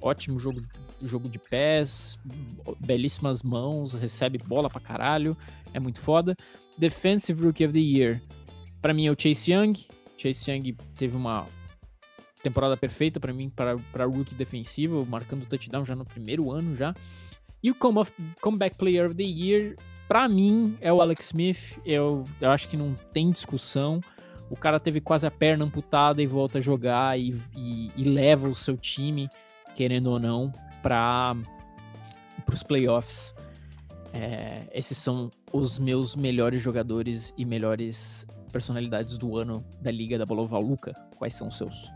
ótimo jogo, jogo de pés, belíssimas mãos, recebe bola pra caralho, é muito foda. Defensive Rookie of the Year, para mim é o Chase Young. Chase Young teve uma temporada perfeita para mim para rookie defensivo, marcando touchdown já no primeiro ano já. E o Comeback Player of the Year Pra mim, é o Alex Smith. Eu, eu acho que não tem discussão. O cara teve quase a perna amputada e volta a jogar e, e, e leva o seu time, querendo ou não, para os playoffs. É, esses são os meus melhores jogadores e melhores personalidades do ano da Liga da Boloval. Luca, quais são os seus?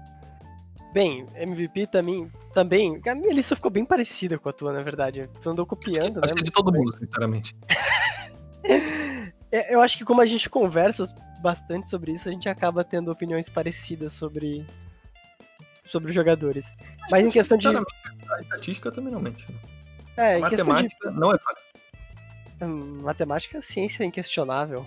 Bem, MVP também, também. A minha lista ficou bem parecida com a tua, na verdade. Tu andou copiando, acho né? Que é de todo mundo, sinceramente. É, eu acho que como a gente conversa bastante sobre isso, a gente acaba tendo opiniões parecidas sobre sobre os jogadores. Mas em questão de a estatística também não mente. Né? É, a matemática de... não é. Hum, matemática, ciência inquestionável.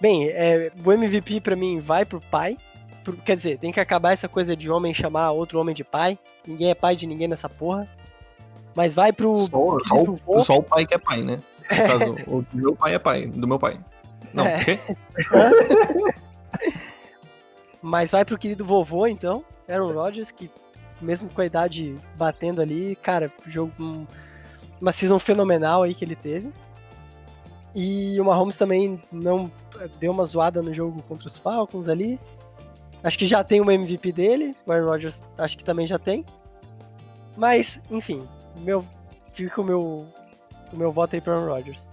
Bem, é, o MVP para mim vai pro pai. Pro, quer dizer, tem que acabar essa coisa de homem chamar outro homem de pai. Ninguém é pai de ninguém nessa porra. Mas vai pro. Só, só, o, só o pai que é pai, né? No caso, o meu pai é pai, do meu pai. Não, é. quê? Mas vai pro querido vovô, então, Aaron Rodgers, que mesmo com a idade batendo ali, cara, jogo um, uma season fenomenal aí que ele teve. E o Mahomes também não deu uma zoada no jogo contra os Falcons ali. Acho que já tem uma MVP dele, o Aaron Rodgers acho que também já tem. Mas, enfim, meu, fica o meu, o meu voto aí para Aaron Rodgers.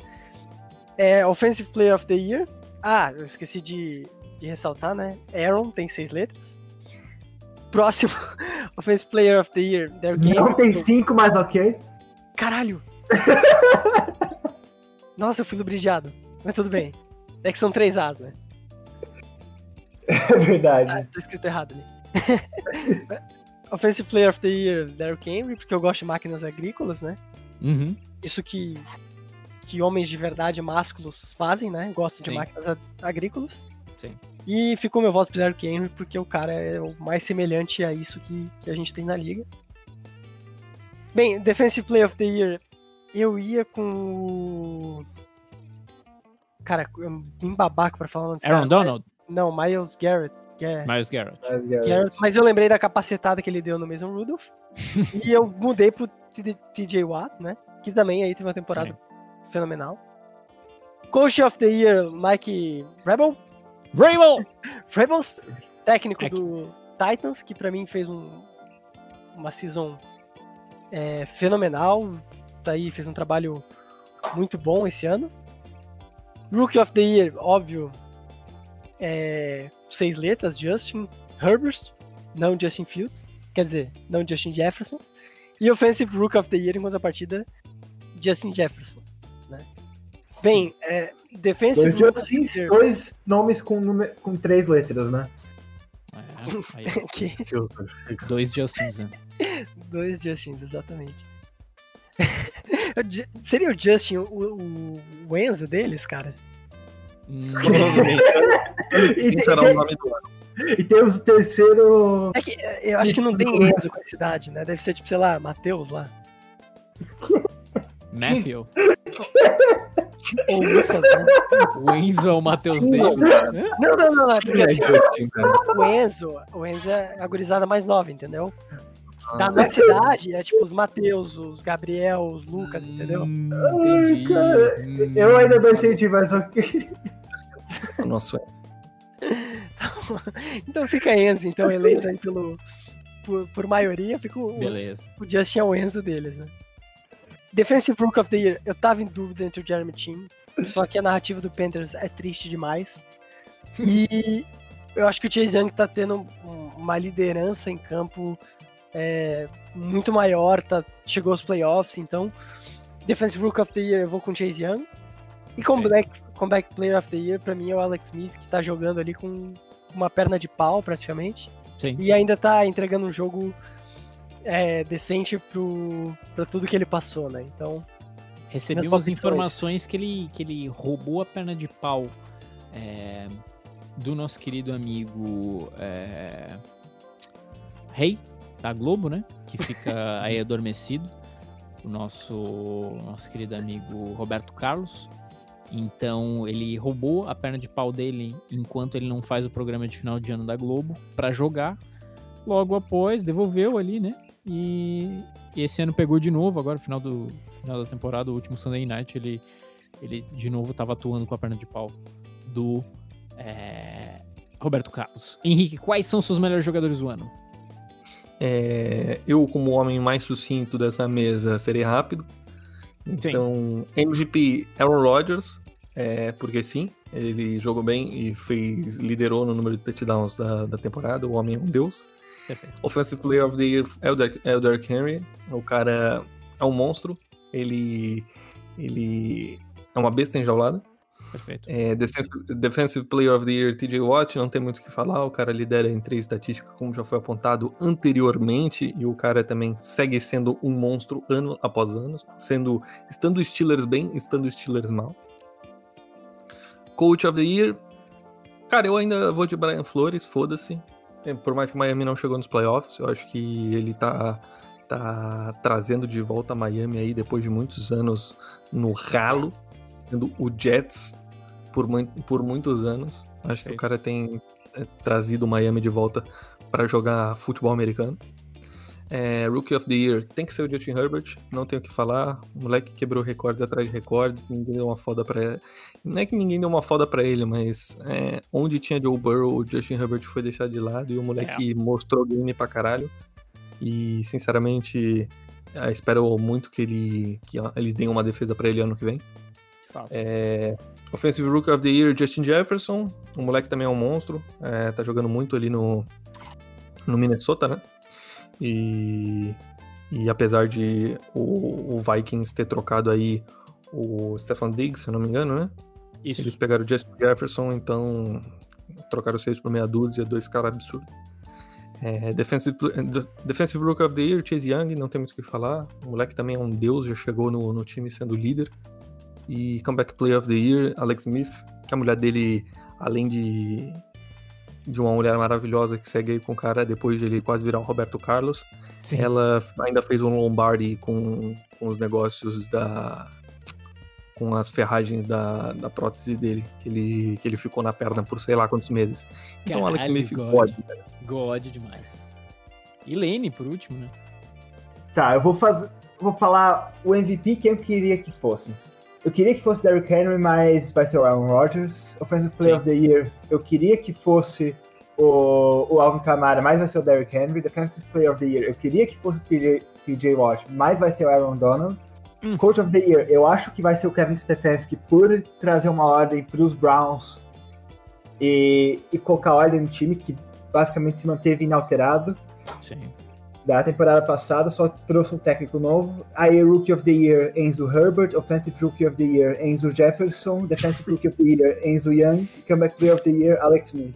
É, Offensive Player of the Year. Ah, eu esqueci de, de ressaltar, né? Aaron tem seis letras. Próximo, Offensive Player of the Year, Derrick Não tem cinco, mas ok. Caralho! Nossa, eu fui lubridiado. Mas tudo bem. É que são três As, né? É verdade. Ah, tá escrito errado ali. Offensive Player of the Year, Derrick Henry, porque eu gosto de máquinas agrícolas, né? Uhum. Isso que, que homens de verdade másculos fazem, né? Gosto de Sim. máquinas agrícolas. Sim. E ficou meu voto pro Derrick Henry, porque o cara é o mais semelhante a isso que, que a gente tem na liga. Bem, Defensive Player of the Year, eu ia com o... Cara, bem babaca pra falar. Aaron cara, Donald? Não, Miles Garrett. Garrett. Miles Garrett. Miles Garrett. Garrett. Mas eu lembrei da capacetada que ele deu no Mason Rudolph. e eu mudei pro TJ Watt, né? Que também aí teve uma temporada Sim. fenomenal. Coach of the Year, Mike Rebel. Rebel! Rebels, técnico é do Titans, que para mim fez um, uma season é, fenomenal. Daí fez um trabalho muito bom esse ano. Rookie of the Year, óbvio, é, seis letras, Justin Herbert, não Justin Fields, quer dizer, não Justin Jefferson. E Offensive Rook of the Year em contrapartida, Justin Jefferson. Né? Bem, é, Defensive dois, Justins, dois nomes com, com três letras, né? É, que... Dois Justins, né? Dois Justins, exatamente. Seria o Justin o, o, o Enzo deles, cara? Provavelmente. Quem será o nome do ano? E tem o terceiro. É que é, eu acho que não tem Enzo com a cidade, né? Deve ser tipo, sei lá, Matheus lá. Matthew. Ou Lucas, né? O Enzo é o Matheus deles. Não, não, não, não. Porque, assim, o Enzo, o Enzo é a gurizada mais nova, entendeu? Da nossa cidade é tipo os Mateus, os Gabriel, os Lucas, hum, entendeu? Ai, cara, hum, eu ainda não entendi, mas ok. O nosso então fica Enzo, então, eleito aí pelo, por, por maioria, fica o, Beleza. o Justin é o Enzo deles, né? Defensive Rook of the Year, eu tava em dúvida entre o Jeremy Chin Só que a narrativa do Panthers é triste demais. E eu acho que o Chase Young tá tendo uma liderança em campo é, muito maior, tá, chegou aos playoffs, então Defensive Rook of the Year eu vou com Chase Young. E comeback, comeback Player of the Year, pra mim, é o Alex Smith, que tá jogando ali com uma perna de pau, praticamente. Sim. E ainda tá entregando um jogo é, decente pro, pra tudo que ele passou, né? Então, Recebi umas informações que ele, que ele roubou a perna de pau é, do nosso querido amigo é, Rei, da Globo, né? Que fica aí adormecido. O nosso, nosso querido amigo Roberto Carlos. Então ele roubou a perna de pau dele enquanto ele não faz o programa de final de ano da Globo pra jogar. Logo após, devolveu ali, né? E, e esse ano pegou de novo, agora final, do, final da temporada, o último Sunday Night, ele, ele de novo tava atuando com a perna de pau do é, Roberto Carlos. Henrique, quais são seus melhores jogadores do ano? É, eu, como o homem mais sucinto dessa mesa, serei rápido. Então, MVP Aaron Rodgers, é, porque sim, ele jogou bem e fez, liderou no número de touchdowns da, da temporada. O homem é um deus. Perfeito. Offensive Player of the Year é o Der- é o Derrick Henry. O cara é um monstro. Ele, ele é uma besta enjaulada. Perfeito. É, Defensive, Player of the Year, TJ Watt, não tem muito o que falar. O cara lidera em três estatísticas, como já foi apontado anteriormente. E o cara também segue sendo um monstro ano após ano, sendo, estando Steelers bem, estando Steelers mal. Coach of the Year, cara, eu ainda vou de Brian Flores, foda-se. É, Por mais que Miami não chegou nos playoffs, eu acho que ele tá, tá trazendo de volta a Miami aí depois de muitos anos no ralo sendo o Jets por, por muitos anos. Acho que Perfeito. o cara tem é, trazido o Miami de volta para jogar futebol americano. É, Rookie of the Year tem que ser o Justin Herbert, não tenho o que falar. O moleque quebrou recordes atrás de recordes, ninguém deu uma foda pra ele. Não é que ninguém deu uma foda pra ele, mas é, onde tinha Joe Burrow, o Justin Herbert foi deixado de lado e o moleque mostrou game pra caralho. E, sinceramente, é, espero muito que, ele, que eles deem uma defesa pra ele ano que vem. Fato. É, Offensive Rookie of the Year, Justin Jefferson. O moleque também é um monstro. é, tá jogando muito ali no, no Minnesota, né? E, e apesar de o, o Vikings ter trocado aí o Stefan Diggs, se eu não me engano, né? Isso. Eles pegaram o Justin Jefferson, então trocaram seis por meia dúzia, dois caras absurdos. É, defensive, defensive Rookie of the Year, Chase Young, não tem muito o que falar. O moleque também é um deus, já chegou no, no time sendo líder. E Comeback Player of the Year, Alex Smith, que a mulher dele, além de, de uma mulher maravilhosa que segue aí com o cara depois de ele quase virar o Roberto Carlos, Sim. ela ainda fez um Lombardi com, com os negócios da. com as ferragens da, da prótese dele, que ele, que ele ficou na perna por sei lá quantos meses. Então Alex Caralho, Smith God. pode. God demais. E Lane, por último, né? Tá, eu vou fazer. Vou falar o MVP que eu queria que fosse. Eu queria que fosse Derrick Henry, mas vai ser o Aaron Rodgers. Offensive Player Sim. of the Year, eu queria que fosse o, o Alvin Kamara, mas vai ser o Derrick Henry. Defensive Player of the Year, eu queria que fosse o TJ, TJ Watt, mas vai ser o Aaron Donald. Hum. Coach of the Year, eu acho que vai ser o Kevin Stefanski por trazer uma ordem para os Browns e, e colocar ordem no time que basicamente se manteve inalterado Sim. Da temporada passada, só trouxe um técnico novo. Aí, Rookie of the Year, Enzo Herbert. Offensive Rookie of the Year, Enzo Jefferson. Defensive Rookie of the Year, Enzo Young. Comeback Player of the Year, Alex Smith.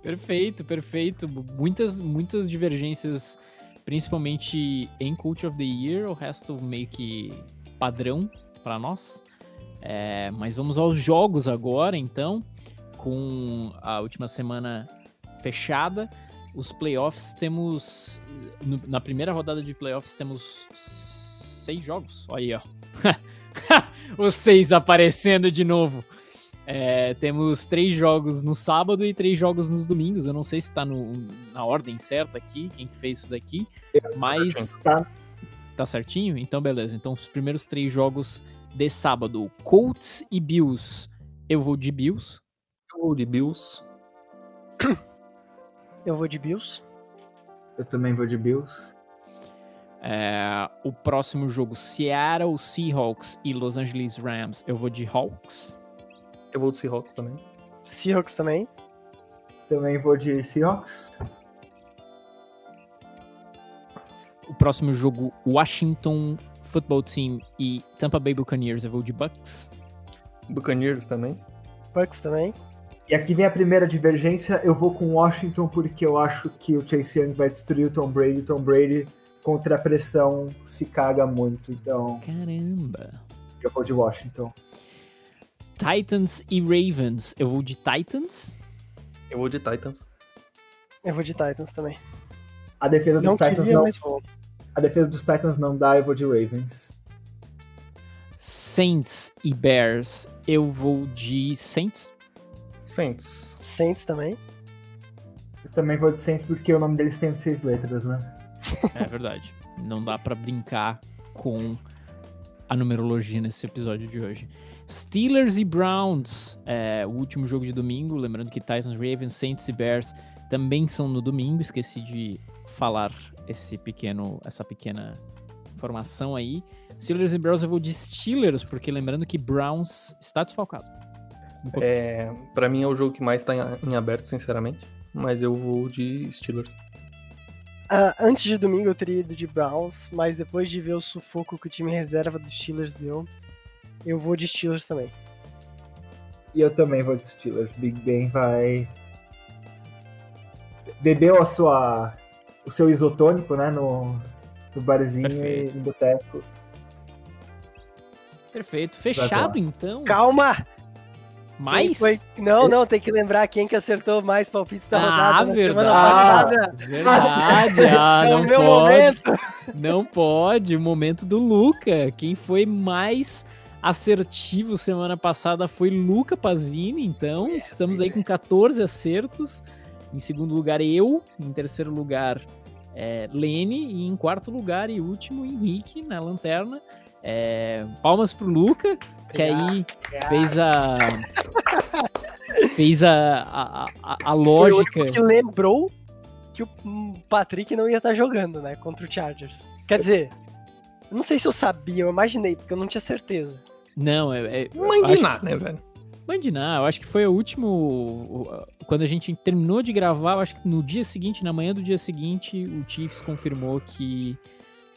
Perfeito, perfeito. Muitas, muitas divergências, principalmente em Coach of the Year, o resto meio que padrão para nós. É, mas vamos aos jogos agora, então, com a última semana fechada. Os playoffs temos. no- na primeira rodada de playoffs temos seis jogos. Olha aí, ó. Os seis aparecendo de novo. É, temos três jogos no sábado e três jogos nos domingos. Eu não sei se tá no- na ordem certa aqui, quem que fez isso daqui, mas Tá. tá certinho? Então, beleza. Então, os primeiros três jogos de sábado: Colts e Bills. Eu vou de Bills. O de Bills. Eu vou de Bills. Eu também vou de Bills. É, o próximo jogo, Seattle Seahawks e Los Angeles Rams. Eu vou de Hawks. Eu vou de Seahawks também. Seahawks também. Também vou de Seahawks. O próximo jogo, Washington Football Team e Tampa Bay Buccaneers. Eu vou de Bucks. Buccaneers também. Bucks também. E aqui vem a primeira divergência. Eu vou com Washington porque eu acho que o Chase Young vai destruir o Tom Brady. O Tom Brady, contra a pressão, se caga muito. Então, Caramba. eu vou de Washington. Titans e Ravens. Eu vou de Titans. Eu vou de Titans. Eu vou de Titans também. A defesa dos Não Titans queria, não, mas vou. a defesa dos Titans não dá, eu vou de Ravens. Saints e Bears. Eu vou de Saints. Saints. Saints também. Eu também vou de Saints porque o nome deles tem seis letras, né? É verdade. Não dá pra brincar com a numerologia nesse episódio de hoje. Steelers e Browns, é, o último jogo de domingo. Lembrando que Titans, Ravens, Saints e Bears também são no domingo. Esqueci de falar esse pequeno, essa pequena informação aí. Steelers e Browns eu vou de Steelers, porque lembrando que Browns está desfalcado. É, pra mim é o jogo que mais tá em, em aberto, sinceramente. Mas eu vou de Steelers. Ah, antes de domingo eu teria ido de Browns, mas depois de ver o sufoco que o time reserva dos Steelers deu, eu vou de Steelers também. E eu também vou de Steelers. Big Ben vai. Bebeu a sua. o seu isotônico, né? No, no barzinho Perfeito. e no boteco. Perfeito. Fechado, então. Calma! Mais? foi- Não, não, tem que lembrar quem que acertou mais palpites da Ah, rodada na semana verdade. passada. Verdade. Ah, é não o meu pode. momento. Não pode. O momento do Luca. Quem foi mais assertivo semana passada foi Luca Pazini. Então, estamos aí com 14 acertos. Em segundo lugar, eu. Em terceiro lugar, é, Lene. E em quarto lugar e último, Henrique, na lanterna. É, palmas pro Luca, que aí fez a. fez a, a, a, a Foi o lógica. que lembrou que o Patrick não ia estar jogando, né, contra o Chargers. Quer dizer, eu não sei se eu sabia, eu imaginei, porque eu não tinha certeza. Não, é. é nada, né, velho? Mandinar, eu acho que foi o último. Quando a gente terminou de gravar, eu acho que no dia seguinte, na manhã do dia seguinte, o Chiefs confirmou que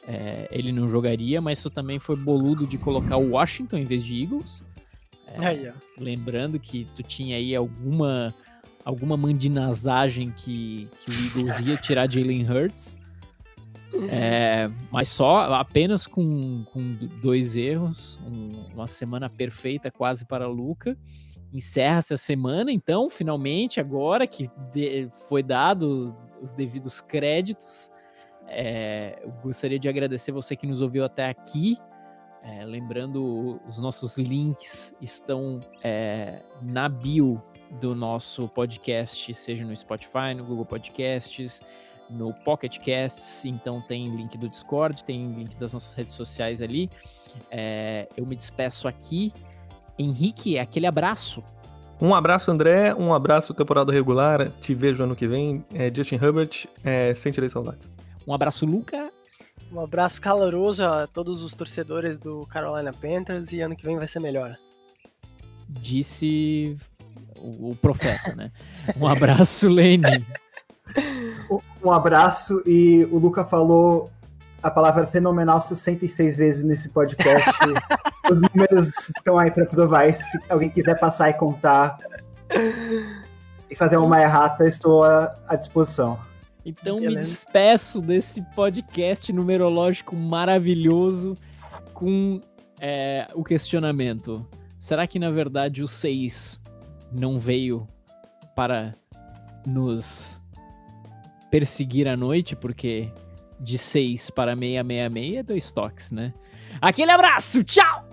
é, ele não jogaria, mas isso também foi boludo de colocar o Washington em vez de Eagles. É, Aí, lembrando que tu tinha aí alguma alguma mandinazagem que, que o Eagles ia tirar Jalen Hurts. É, mas só apenas com, com dois erros, um- uma semana perfeita quase para Luca. Encerra-se a semana, então, finalmente, agora que de- foi dado os devidos créditos. É, eu gostaria de agradecer você que nos ouviu até aqui. É, lembrando, os nossos links estão é, na bio do nosso podcast, seja no Spotify, no Google Podcasts, no Pocket Casts, então tem link do Discord, tem link das nossas redes sociais ali. É, eu me despeço aqui. Henrique, aquele abraço. Um abraço, André. Um abraço, temporada regular. Te vejo ano que vem. É, Justin Herbert, é, sentirei saudades. Um abraço, Luca. Um abraço caloroso a todos os torcedores do Carolina Panthers e ano que vem vai ser melhor. Disse o, o profeta, né? Um abraço, Lene. Um abraço e o Luca falou a palavra fenomenal 66 vezes nesse podcast. Os números estão aí para provar isso. Se alguém quiser passar e contar e fazer uma errata, estou à disposição. Então me despeço desse podcast numerológico maravilhoso com é, o questionamento: será que na verdade o 6 não veio para nos perseguir à noite? Porque de 6 para 666 é dois toques, né? Aquele abraço, tchau!